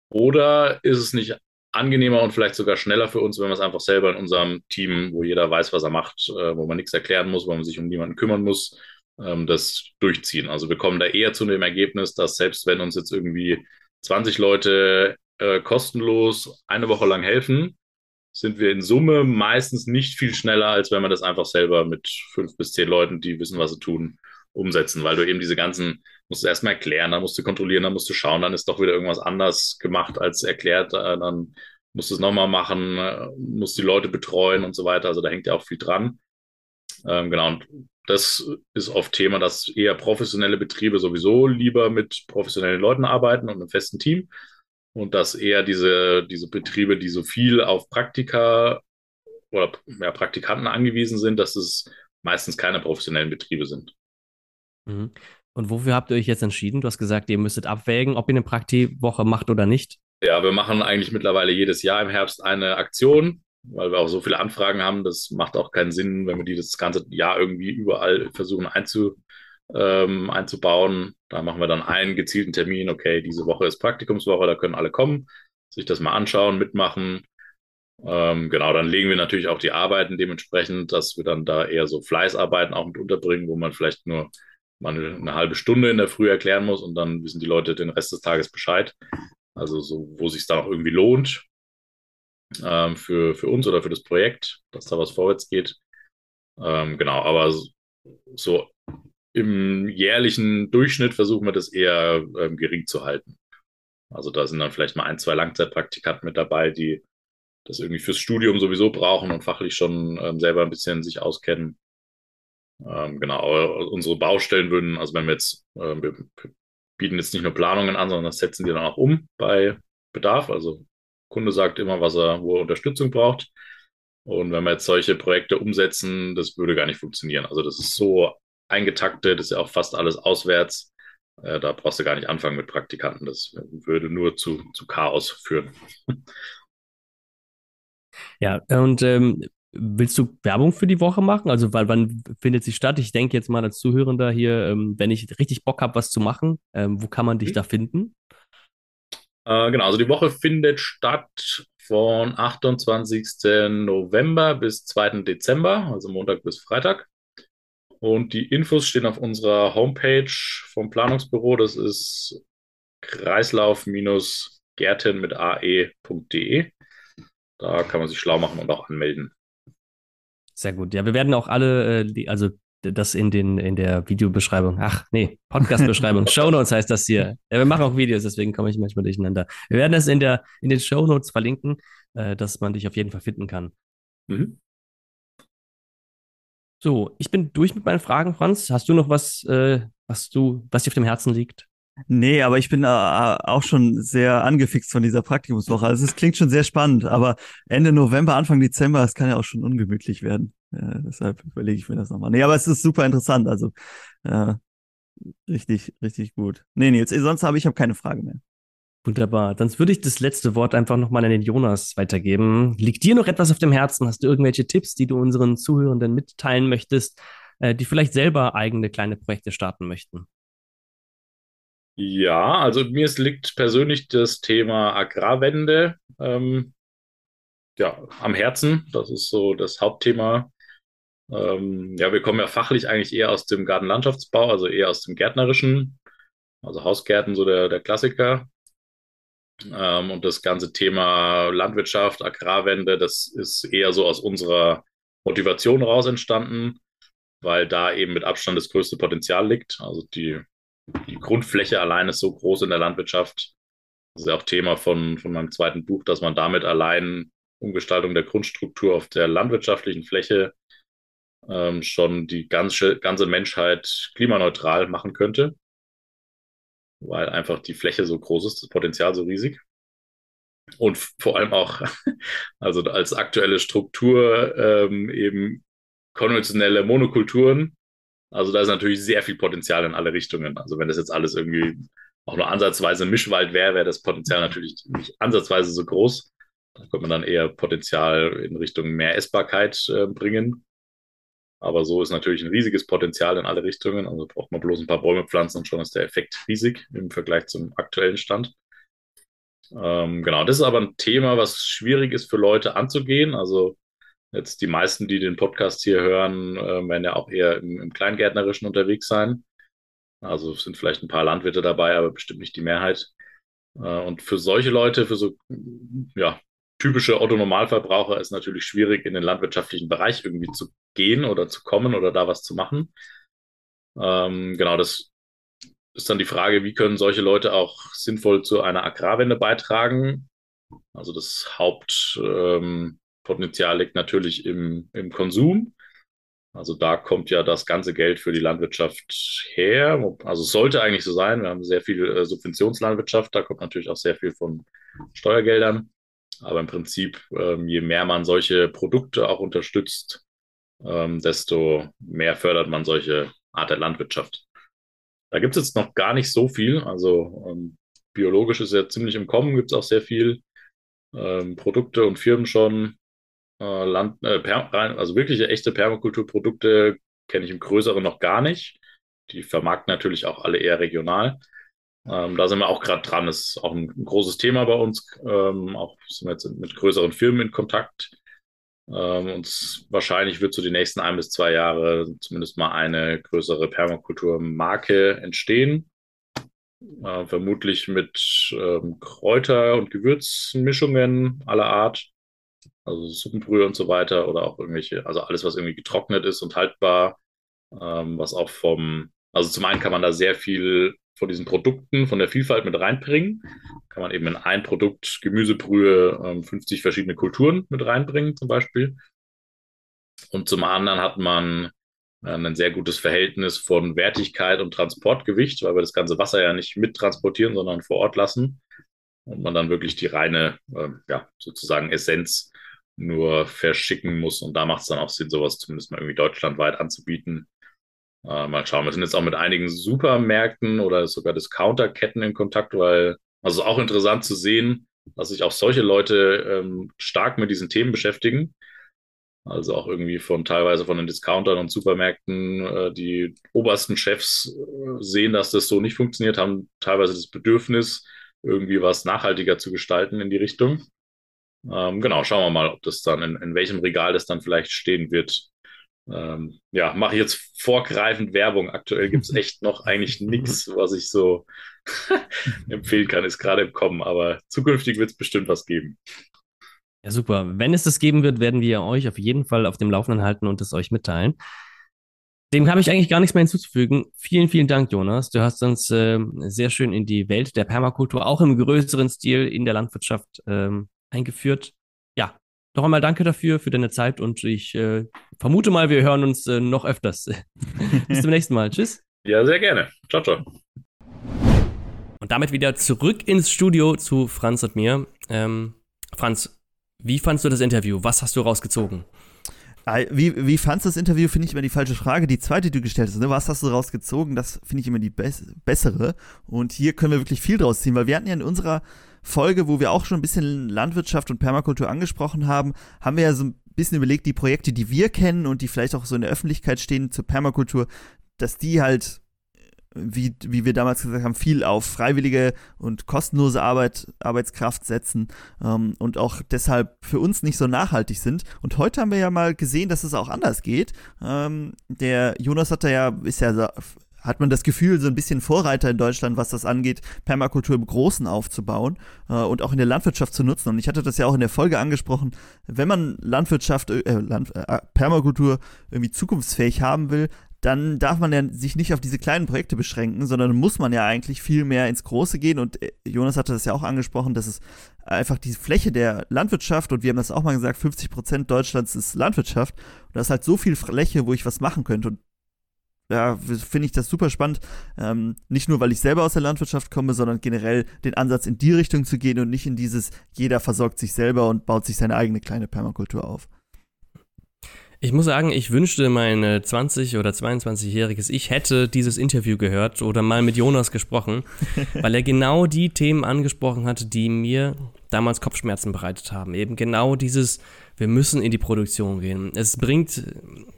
Oder ist es nicht angenehmer und vielleicht sogar schneller für uns, wenn wir es einfach selber in unserem Team, wo jeder weiß, was er macht, äh, wo man nichts erklären muss, wo man sich um niemanden kümmern muss, ähm, das durchziehen. Also wir kommen da eher zu dem Ergebnis, dass selbst wenn uns jetzt irgendwie 20 Leute äh, kostenlos eine Woche lang helfen, sind wir in Summe meistens nicht viel schneller, als wenn man das einfach selber mit fünf bis zehn Leuten, die wissen, was sie tun, umsetzen, weil du eben diese ganzen, musst du erstmal erklären, dann musst du kontrollieren, dann musst du schauen, dann ist doch wieder irgendwas anders gemacht als erklärt, äh, dann musst du es nochmal machen, äh, musst die Leute betreuen und so weiter. Also da hängt ja auch viel dran. Ähm, genau, und das ist oft Thema, dass eher professionelle Betriebe sowieso lieber mit professionellen Leuten arbeiten und einem festen Team. Und dass eher diese, diese Betriebe, die so viel auf Praktika oder ja, Praktikanten angewiesen sind, dass es meistens keine professionellen Betriebe sind. Mhm. Und wofür habt ihr euch jetzt entschieden? Du hast gesagt, ihr müsstet abwägen, ob ihr eine Praktikwoche macht oder nicht. Ja, wir machen eigentlich mittlerweile jedes Jahr im Herbst eine Aktion, weil wir auch so viele Anfragen haben. Das macht auch keinen Sinn, wenn wir die das ganze Jahr irgendwie überall versuchen einzu, ähm, einzubauen. Da machen wir dann einen gezielten Termin. Okay, diese Woche ist Praktikumswoche, da können alle kommen, sich das mal anschauen, mitmachen. Ähm, genau, dann legen wir natürlich auch die Arbeiten dementsprechend, dass wir dann da eher so Fleißarbeiten auch mit unterbringen, wo man vielleicht nur mal eine, eine halbe Stunde in der Früh erklären muss und dann wissen die Leute den Rest des Tages Bescheid. Also so, wo sich dann auch irgendwie lohnt ähm, für, für uns oder für das Projekt, dass da was vorwärts geht. Ähm, genau, aber so im jährlichen Durchschnitt versuchen wir das eher ähm, gering zu halten. Also da sind dann vielleicht mal ein, zwei Langzeitpraktikanten mit dabei, die das irgendwie fürs Studium sowieso brauchen und fachlich schon ähm, selber ein bisschen sich auskennen. Ähm, genau, unsere Baustellen würden, also wenn wir jetzt, äh, wir bieten jetzt nicht nur Planungen an, sondern das setzen wir dann auch um bei Bedarf. Also Kunde sagt immer, was er, wo er Unterstützung braucht. Und wenn wir jetzt solche Projekte umsetzen, das würde gar nicht funktionieren. Also das ist so eingetaktet, das ist ja auch fast alles auswärts. Äh, da brauchst du gar nicht anfangen mit Praktikanten. Das würde nur zu, zu Chaos führen. Ja, und ähm, willst du Werbung für die Woche machen? Also, weil wann findet sie statt? Ich denke jetzt mal als Zuhörender hier, ähm, wenn ich richtig Bock habe, was zu machen, ähm, wo kann man dich mhm. da finden? Äh, genau, also die Woche findet statt von 28. November bis 2. Dezember, also Montag bis Freitag. Und die Infos stehen auf unserer Homepage vom Planungsbüro. Das ist kreislauf-gärten mit ae.de. Da kann man sich schlau machen und auch anmelden. Sehr gut. Ja, wir werden auch alle, äh, also das in, den, in der Videobeschreibung, ach nee, Podcast-Beschreibung, Shownotes heißt das hier. Ja, wir machen auch Videos, deswegen komme ich manchmal durcheinander. Wir werden das in, der, in den Shownotes verlinken, äh, dass man dich auf jeden Fall finden kann. Mhm. So, ich bin durch mit meinen Fragen, Franz. Hast du noch was, äh, was du, was dir auf dem Herzen liegt? Nee, aber ich bin äh, auch schon sehr angefixt von dieser Praktikumswoche. Also es klingt schon sehr spannend, aber Ende November, Anfang Dezember, es kann ja auch schon ungemütlich werden. Äh, deshalb überlege ich mir das nochmal. Nee, aber es ist super interessant. Also äh, richtig, richtig gut. Nee, Nils, sonst habe ich hab keine Frage mehr. Wunderbar. Dann würde ich das letzte Wort einfach nochmal an den Jonas weitergeben. Liegt dir noch etwas auf dem Herzen? Hast du irgendwelche Tipps, die du unseren Zuhörenden mitteilen möchtest, äh, die vielleicht selber eigene kleine Projekte starten möchten? Ja, also mir liegt persönlich das Thema Agrarwende ähm, ja, am Herzen. Das ist so das Hauptthema. Ähm, ja, wir kommen ja fachlich eigentlich eher aus dem Gartenlandschaftsbau, also eher aus dem Gärtnerischen, also Hausgärten, so der, der Klassiker. Ähm, und das ganze Thema Landwirtschaft, Agrarwende, das ist eher so aus unserer Motivation raus entstanden, weil da eben mit Abstand das größte Potenzial liegt. Also die die Grundfläche allein ist so groß in der Landwirtschaft. Das ist ja auch Thema von, von meinem zweiten Buch, dass man damit allein Umgestaltung der Grundstruktur auf der landwirtschaftlichen Fläche ähm, schon die ganze, ganze Menschheit klimaneutral machen könnte, weil einfach die Fläche so groß ist, das Potenzial so riesig. Und vor allem auch, also als aktuelle Struktur ähm, eben konventionelle Monokulturen also da ist natürlich sehr viel Potenzial in alle Richtungen. Also wenn das jetzt alles irgendwie auch nur ansatzweise Mischwald wäre, wäre das Potenzial natürlich nicht ansatzweise so groß. Da könnte man dann eher Potenzial in Richtung mehr Essbarkeit äh, bringen. Aber so ist natürlich ein riesiges Potenzial in alle Richtungen. Also braucht man bloß ein paar Bäume pflanzen und schon ist der Effekt riesig im Vergleich zum aktuellen Stand. Ähm, genau, das ist aber ein Thema, was schwierig ist für Leute anzugehen. Also Jetzt die meisten, die den Podcast hier hören, äh, werden ja auch eher im, im Kleingärtnerischen unterwegs sein. Also sind vielleicht ein paar Landwirte dabei, aber bestimmt nicht die Mehrheit. Äh, und für solche Leute, für so ja, typische Otto-Normalverbraucher ist natürlich schwierig, in den landwirtschaftlichen Bereich irgendwie zu gehen oder zu kommen oder da was zu machen. Ähm, genau, das ist dann die Frage, wie können solche Leute auch sinnvoll zu einer Agrarwende beitragen? Also das Haupt, ähm, liegt natürlich im, im Konsum. Also da kommt ja das ganze Geld für die Landwirtschaft her. Also es sollte eigentlich so sein. Wir haben sehr viel äh, Subventionslandwirtschaft. Da kommt natürlich auch sehr viel von Steuergeldern. Aber im Prinzip, ähm, je mehr man solche Produkte auch unterstützt, ähm, desto mehr fördert man solche Art der Landwirtschaft. Da gibt es jetzt noch gar nicht so viel. Also ähm, biologisch ist ja ziemlich im Kommen, gibt es auch sehr viel ähm, Produkte und Firmen schon, äh, Land, äh, also wirkliche echte Permakulturprodukte kenne ich im Größeren noch gar nicht. Die vermarkten natürlich auch alle eher regional. Ähm, da sind wir auch gerade dran. Das ist auch ein, ein großes Thema bei uns. Ähm, auch sind wir jetzt mit größeren Firmen in Kontakt. Ähm, und wahrscheinlich wird so die nächsten ein bis zwei Jahre zumindest mal eine größere Permakulturmarke entstehen. Äh, vermutlich mit ähm, Kräuter- und Gewürzmischungen aller Art also Suppenbrühe und so weiter oder auch irgendwelche, also alles, was irgendwie getrocknet ist und haltbar, ähm, was auch vom, also zum einen kann man da sehr viel von diesen Produkten, von der Vielfalt mit reinbringen. Kann man eben in ein Produkt Gemüsebrühe ähm, 50 verschiedene Kulturen mit reinbringen, zum Beispiel. Und zum anderen hat man äh, ein sehr gutes Verhältnis von Wertigkeit und Transportgewicht, weil wir das ganze Wasser ja nicht mittransportieren, sondern vor Ort lassen. Und man dann wirklich die reine, äh, ja, sozusagen Essenz nur verschicken muss. Und da macht es dann auch Sinn, sowas zumindest mal irgendwie deutschlandweit anzubieten. Äh, mal schauen. Wir sind jetzt auch mit einigen Supermärkten oder sogar Discounterketten in Kontakt, weil, also auch interessant zu sehen, dass sich auch solche Leute ähm, stark mit diesen Themen beschäftigen. Also auch irgendwie von teilweise von den Discountern und Supermärkten, äh, die obersten Chefs äh, sehen, dass das so nicht funktioniert, haben teilweise das Bedürfnis, irgendwie was nachhaltiger zu gestalten in die Richtung. Ähm, genau, schauen wir mal, ob das dann in, in welchem Regal das dann vielleicht stehen wird. Ähm, ja, mache ich jetzt vorgreifend Werbung. Aktuell gibt es echt noch eigentlich nichts, was ich so empfehlen kann, ist gerade im Kommen, aber zukünftig wird es bestimmt was geben. Ja, super. Wenn es das geben wird, werden wir euch auf jeden Fall auf dem Laufenden halten und es euch mitteilen. Dem habe ich eigentlich gar nichts mehr hinzuzufügen. Vielen, vielen Dank, Jonas. Du hast uns äh, sehr schön in die Welt der Permakultur, auch im größeren Stil in der Landwirtschaft ähm, eingeführt. Ja, noch einmal danke dafür, für deine Zeit und ich äh, vermute mal, wir hören uns äh, noch öfters. Bis zum nächsten Mal. Tschüss. Ja, sehr gerne. Ciao, ciao. Und damit wieder zurück ins Studio zu Franz und mir. Ähm, Franz, wie fandst du das Interview? Was hast du rausgezogen? Wie, wie fandst du das Interview, finde ich immer die falsche Frage. Die zweite, die du gestellt hast, ne? was hast du rausgezogen, das finde ich immer die be bessere. Und hier können wir wirklich viel draus ziehen, weil wir hatten ja in unserer Folge, wo wir auch schon ein bisschen Landwirtschaft und Permakultur angesprochen haben, haben wir ja so ein bisschen überlegt, die Projekte, die wir kennen und die vielleicht auch so in der Öffentlichkeit stehen zur Permakultur, dass die halt wie, wie wir damals gesagt haben, viel auf freiwillige und kostenlose Arbeit, Arbeitskraft setzen ähm, und auch deshalb für uns nicht so nachhaltig sind. Und heute haben wir ja mal gesehen, dass es auch anders geht. Ähm, der Jonas hat ja, ist ja hat man das Gefühl, so ein bisschen Vorreiter in Deutschland, was das angeht, Permakultur im Großen aufzubauen äh, und auch in der Landwirtschaft zu nutzen. Und ich hatte das ja auch in der Folge angesprochen, wenn man Landwirtschaft, äh, Land, äh, Permakultur irgendwie zukunftsfähig haben will, dann darf man ja sich nicht auf diese kleinen Projekte beschränken, sondern muss man ja eigentlich viel mehr ins Große gehen. Und äh, Jonas hatte das ja auch angesprochen, dass es einfach die Fläche der Landwirtschaft, und wir haben das auch mal gesagt, 50 Prozent Deutschlands ist Landwirtschaft. Und da ist halt so viel Fläche, wo ich was machen könnte. Und ja, finde ich das super spannend. Ähm, nicht nur, weil ich selber aus der Landwirtschaft komme, sondern generell den Ansatz in die Richtung zu gehen und nicht in dieses, jeder versorgt sich selber und baut sich seine eigene kleine Permakultur auf. Ich muss sagen, ich wünschte, mein 20- oder 22-jähriges Ich hätte dieses Interview gehört oder mal mit Jonas gesprochen, weil er genau die Themen angesprochen hat, die mir damals Kopfschmerzen bereitet haben. Eben genau dieses, wir müssen in die Produktion gehen. Es bringt,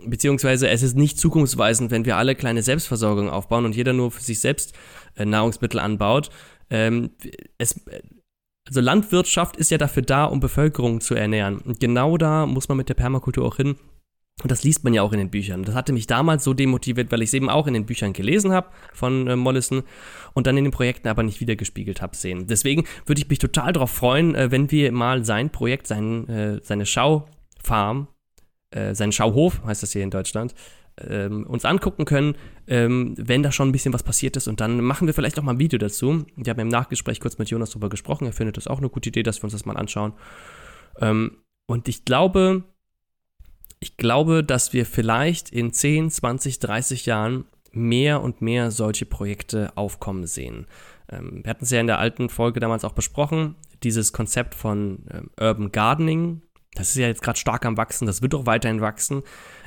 beziehungsweise es ist nicht zukunftsweisend, wenn wir alle kleine Selbstversorgung aufbauen und jeder nur für sich selbst äh, Nahrungsmittel anbaut. Ähm, es, also Landwirtschaft ist ja dafür da, um Bevölkerung zu ernähren. Und genau da muss man mit der Permakultur auch hin. Und das liest man ja auch in den Büchern. Das hatte mich damals so demotiviert, weil ich es eben auch in den Büchern gelesen habe von äh, Mollison und dann in den Projekten aber nicht wiedergespiegelt habe sehen. Deswegen würde ich mich total darauf freuen, äh, wenn wir mal sein Projekt, sein, äh, seine Schaufarm, äh, seinen Schauhof, heißt das hier in Deutschland, ähm, uns angucken können, ähm, wenn da schon ein bisschen was passiert ist. Und dann machen wir vielleicht auch mal ein Video dazu. Wir haben im Nachgespräch kurz mit Jonas darüber gesprochen. Er findet das auch eine gute Idee, dass wir uns das mal anschauen. Ähm, und ich glaube, ich glaube, dass wir vielleicht in 10, 20, 30 Jahren mehr und mehr solche Projekte aufkommen sehen. Ähm, wir hatten es ja in der alten Folge damals auch besprochen, dieses Konzept von ähm, Urban Gardening. Das ist ja jetzt gerade stark am Wachsen, das wird auch weiterhin wachsen.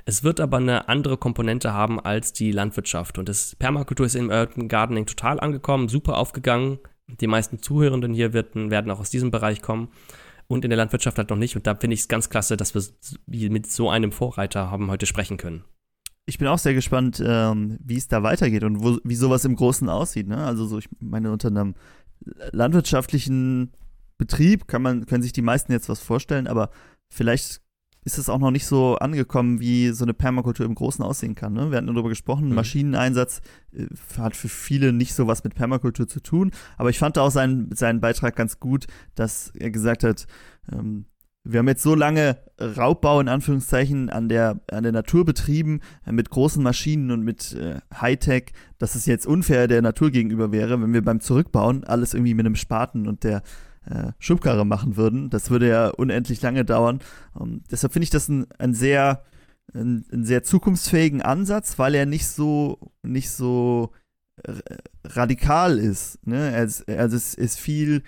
Es wird aber eine andere Komponente haben als die Landwirtschaft. Und das Permakultur ist im Urban Gardening total angekommen, super aufgegangen. Die meisten Zuhörenden hier werden, werden auch aus diesem Bereich kommen und in der Landwirtschaft halt noch nicht. Und da finde ich es ganz klasse, dass wir mit so einem Vorreiter haben heute sprechen können. Ich bin auch sehr gespannt, ähm, wie es da weitergeht und wo, wie sowas im Großen aussieht. Ne? Also so, ich meine, unter einem landwirtschaftlichen Betrieb kann man, können sich die meisten jetzt was vorstellen, aber vielleicht ist es auch noch nicht so angekommen, wie so eine Permakultur im Großen aussehen kann. Ne? Wir hatten darüber gesprochen, mhm. Maschineneinsatz äh, hat für viele nicht so was mit Permakultur zu tun, aber ich fand auch seinen, seinen Beitrag ganz gut, dass er gesagt hat, ähm, wir haben jetzt so lange Raubbau in Anführungszeichen an der, an der Natur betrieben, äh, mit großen Maschinen und mit äh, Hightech, dass es jetzt unfair der Natur gegenüber wäre, wenn wir beim Zurückbauen alles irgendwie mit einem Spaten und der äh, Schubkarre machen würden. Das würde ja unendlich lange dauern. Ähm, deshalb finde ich das ein, sehr, ein, ein, sehr zukunftsfähigen Ansatz, weil er nicht so, nicht so radikal ist. Ne? Also, also es ist viel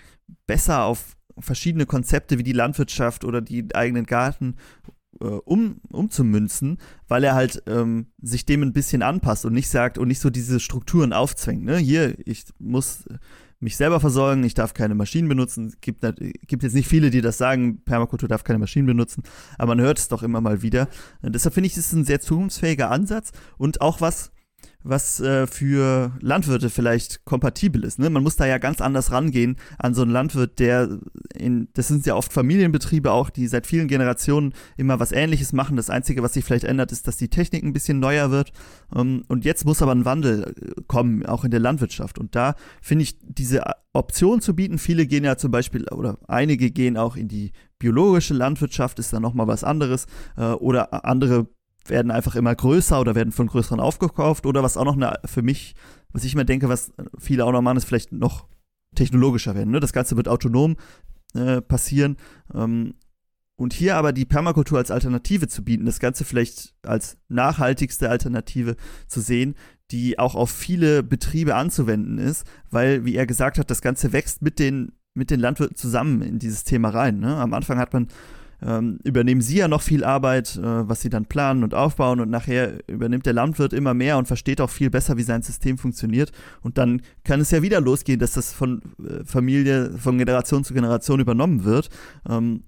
besser auf verschiedene Konzepte wie die Landwirtschaft oder die eigenen Garten äh, um, umzumünzen, weil er halt ähm, sich dem ein bisschen anpasst und nicht sagt und nicht so diese Strukturen aufzwängt. Ne? Hier, ich muss mich selber versorgen, ich darf keine Maschinen benutzen. Gibt, gibt jetzt nicht viele, die das sagen, Permakultur darf keine Maschinen benutzen, aber man hört es doch immer mal wieder. Und deshalb finde ich, es ist ein sehr zukunftsfähiger Ansatz und auch was, was äh, für Landwirte vielleicht kompatibel ist. Ne? Man muss da ja ganz anders rangehen an so einen Landwirt, der in, das sind ja oft Familienbetriebe auch, die seit vielen Generationen immer was Ähnliches machen. Das Einzige, was sich vielleicht ändert, ist, dass die Technik ein bisschen neuer wird. Ähm, und jetzt muss aber ein Wandel äh, kommen, auch in der Landwirtschaft. Und da finde ich diese Option zu bieten. Viele gehen ja zum Beispiel, oder einige gehen auch in die biologische Landwirtschaft, ist da nochmal was anderes. Äh, oder andere werden einfach immer größer oder werden von größeren aufgekauft oder was auch noch eine, für mich, was ich immer denke, was viele auch noch machen, ist vielleicht noch technologischer werden. Ne? Das Ganze wird autonom äh, passieren. Ähm, Und hier aber die Permakultur als Alternative zu bieten, das Ganze vielleicht als nachhaltigste Alternative zu sehen, die auch auf viele Betriebe anzuwenden ist, weil, wie er gesagt hat, das Ganze wächst mit den, mit den Landwirten zusammen in dieses Thema rein. Ne? Am Anfang hat man ähm, übernehmen sie ja noch viel Arbeit, äh, was sie dann planen und aufbauen und nachher übernimmt der Landwirt immer mehr und versteht auch viel besser, wie sein System funktioniert. Und dann kann es ja wieder losgehen, dass das von äh, Familie, von Generation zu Generation übernommen wird, ähm,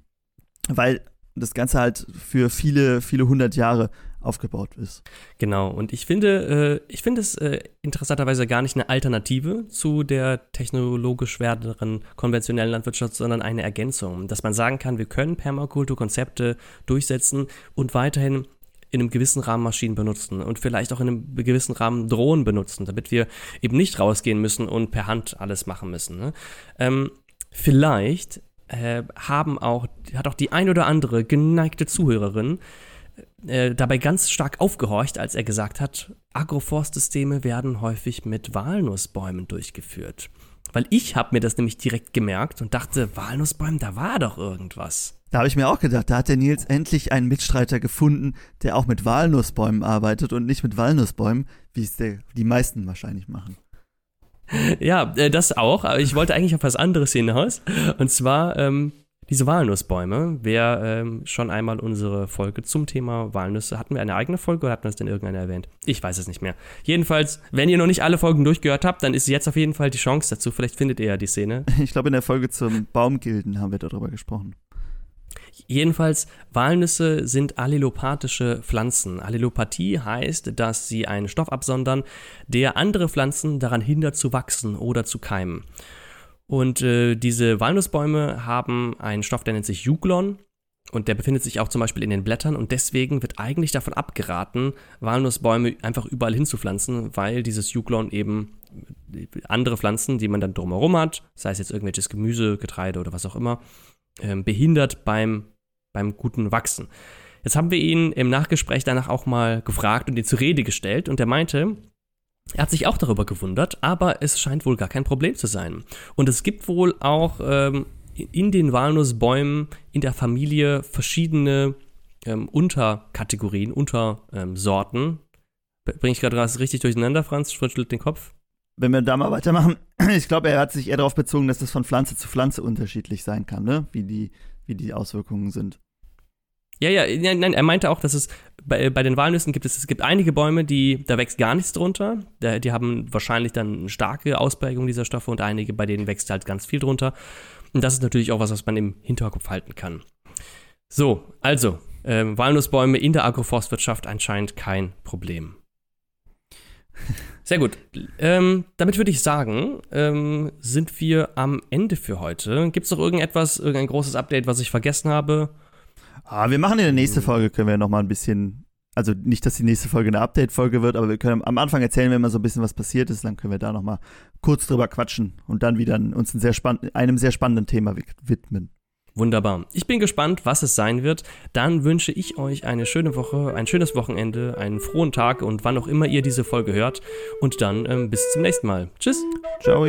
weil das Ganze halt für viele, viele hundert Jahre aufgebaut ist. Genau, und ich finde, äh, ich finde es äh, interessanterweise gar nicht eine Alternative zu der technologisch werdenden konventionellen Landwirtschaft, sondern eine Ergänzung. Dass man sagen kann, wir können Permakulturkonzepte durchsetzen und weiterhin in einem gewissen Rahmen Maschinen benutzen und vielleicht auch in einem gewissen Rahmen Drohnen benutzen, damit wir eben nicht rausgehen müssen und per Hand alles machen müssen. Ne? Ähm, vielleicht äh, haben auch, hat auch die ein oder andere geneigte Zuhörerin äh, dabei ganz stark aufgehorcht, als er gesagt hat, Agroforstsysteme werden häufig mit Walnussbäumen durchgeführt. Weil ich habe mir das nämlich direkt gemerkt und dachte, Walnussbäume, da war doch irgendwas. Da habe ich mir auch gedacht, da hat der Nils endlich einen Mitstreiter gefunden, der auch mit Walnussbäumen arbeitet und nicht mit Walnussbäumen, wie es der, die meisten wahrscheinlich machen. Ja, äh, das auch. Aber ich wollte eigentlich auf was anderes hinaus. Und zwar ähm, diese Walnussbäume, wer ähm, schon einmal unsere Folge zum Thema Walnüsse, hatten wir eine eigene Folge oder hatten wir es denn irgendeiner erwähnt? Ich weiß es nicht mehr. Jedenfalls, wenn ihr noch nicht alle Folgen durchgehört habt, dann ist jetzt auf jeden Fall die Chance dazu. Vielleicht findet ihr ja die Szene. Ich glaube, in der Folge zum Baumgilden haben wir darüber gesprochen. Jedenfalls, Walnüsse sind allelopathische Pflanzen. Allelopathie heißt, dass sie einen Stoff absondern, der andere Pflanzen daran hindert zu wachsen oder zu keimen. Und äh, diese Walnussbäume haben einen Stoff, der nennt sich Juglon. Und der befindet sich auch zum Beispiel in den Blättern und deswegen wird eigentlich davon abgeraten, Walnussbäume einfach überall hinzupflanzen, weil dieses Juglon eben andere Pflanzen, die man dann drumherum hat, sei es jetzt irgendwelches Gemüse, Getreide oder was auch immer, äh, behindert beim, beim guten Wachsen. Jetzt haben wir ihn im Nachgespräch danach auch mal gefragt und ihn zur Rede gestellt und er meinte, er hat sich auch darüber gewundert, aber es scheint wohl gar kein Problem zu sein. Und es gibt wohl auch ähm, in den Walnussbäumen in der Familie verschiedene ähm, Unterkategorien, Untersorten. Ähm, Bringe ich gerade was richtig durcheinander, Franz? Schüttelt den Kopf. Wenn wir da mal weitermachen, ich glaube, er hat sich eher darauf bezogen, dass das von Pflanze zu Pflanze unterschiedlich sein kann, ne? wie, die, wie die Auswirkungen sind. Ja, ja, nein, er meinte auch, dass es bei, bei den Walnüssen gibt es, es gibt einige Bäume, die, da wächst gar nichts drunter. Da, die haben wahrscheinlich dann eine starke Ausprägung dieser Stoffe und einige, bei denen wächst halt ganz viel drunter. Und das ist natürlich auch was, was man im Hinterkopf halten kann. So, also, äh, Walnussbäume in der Agroforstwirtschaft anscheinend kein Problem. Sehr gut. Ähm, damit würde ich sagen, ähm, sind wir am Ende für heute. Gibt es noch irgendetwas, irgendein großes Update, was ich vergessen habe? Ah, wir machen in der nächsten mhm. Folge, können wir nochmal ein bisschen, also nicht, dass die nächste Folge eine Update-Folge wird, aber wir können am Anfang erzählen, wenn mal so ein bisschen was passiert ist, dann können wir da nochmal kurz drüber quatschen und dann wieder uns ein sehr einem sehr spannenden Thema widmen. Wunderbar. Ich bin gespannt, was es sein wird. Dann wünsche ich euch eine schöne Woche, ein schönes Wochenende, einen frohen Tag und wann auch immer ihr diese Folge hört. Und dann ähm, bis zum nächsten Mal. Tschüss. Ciao.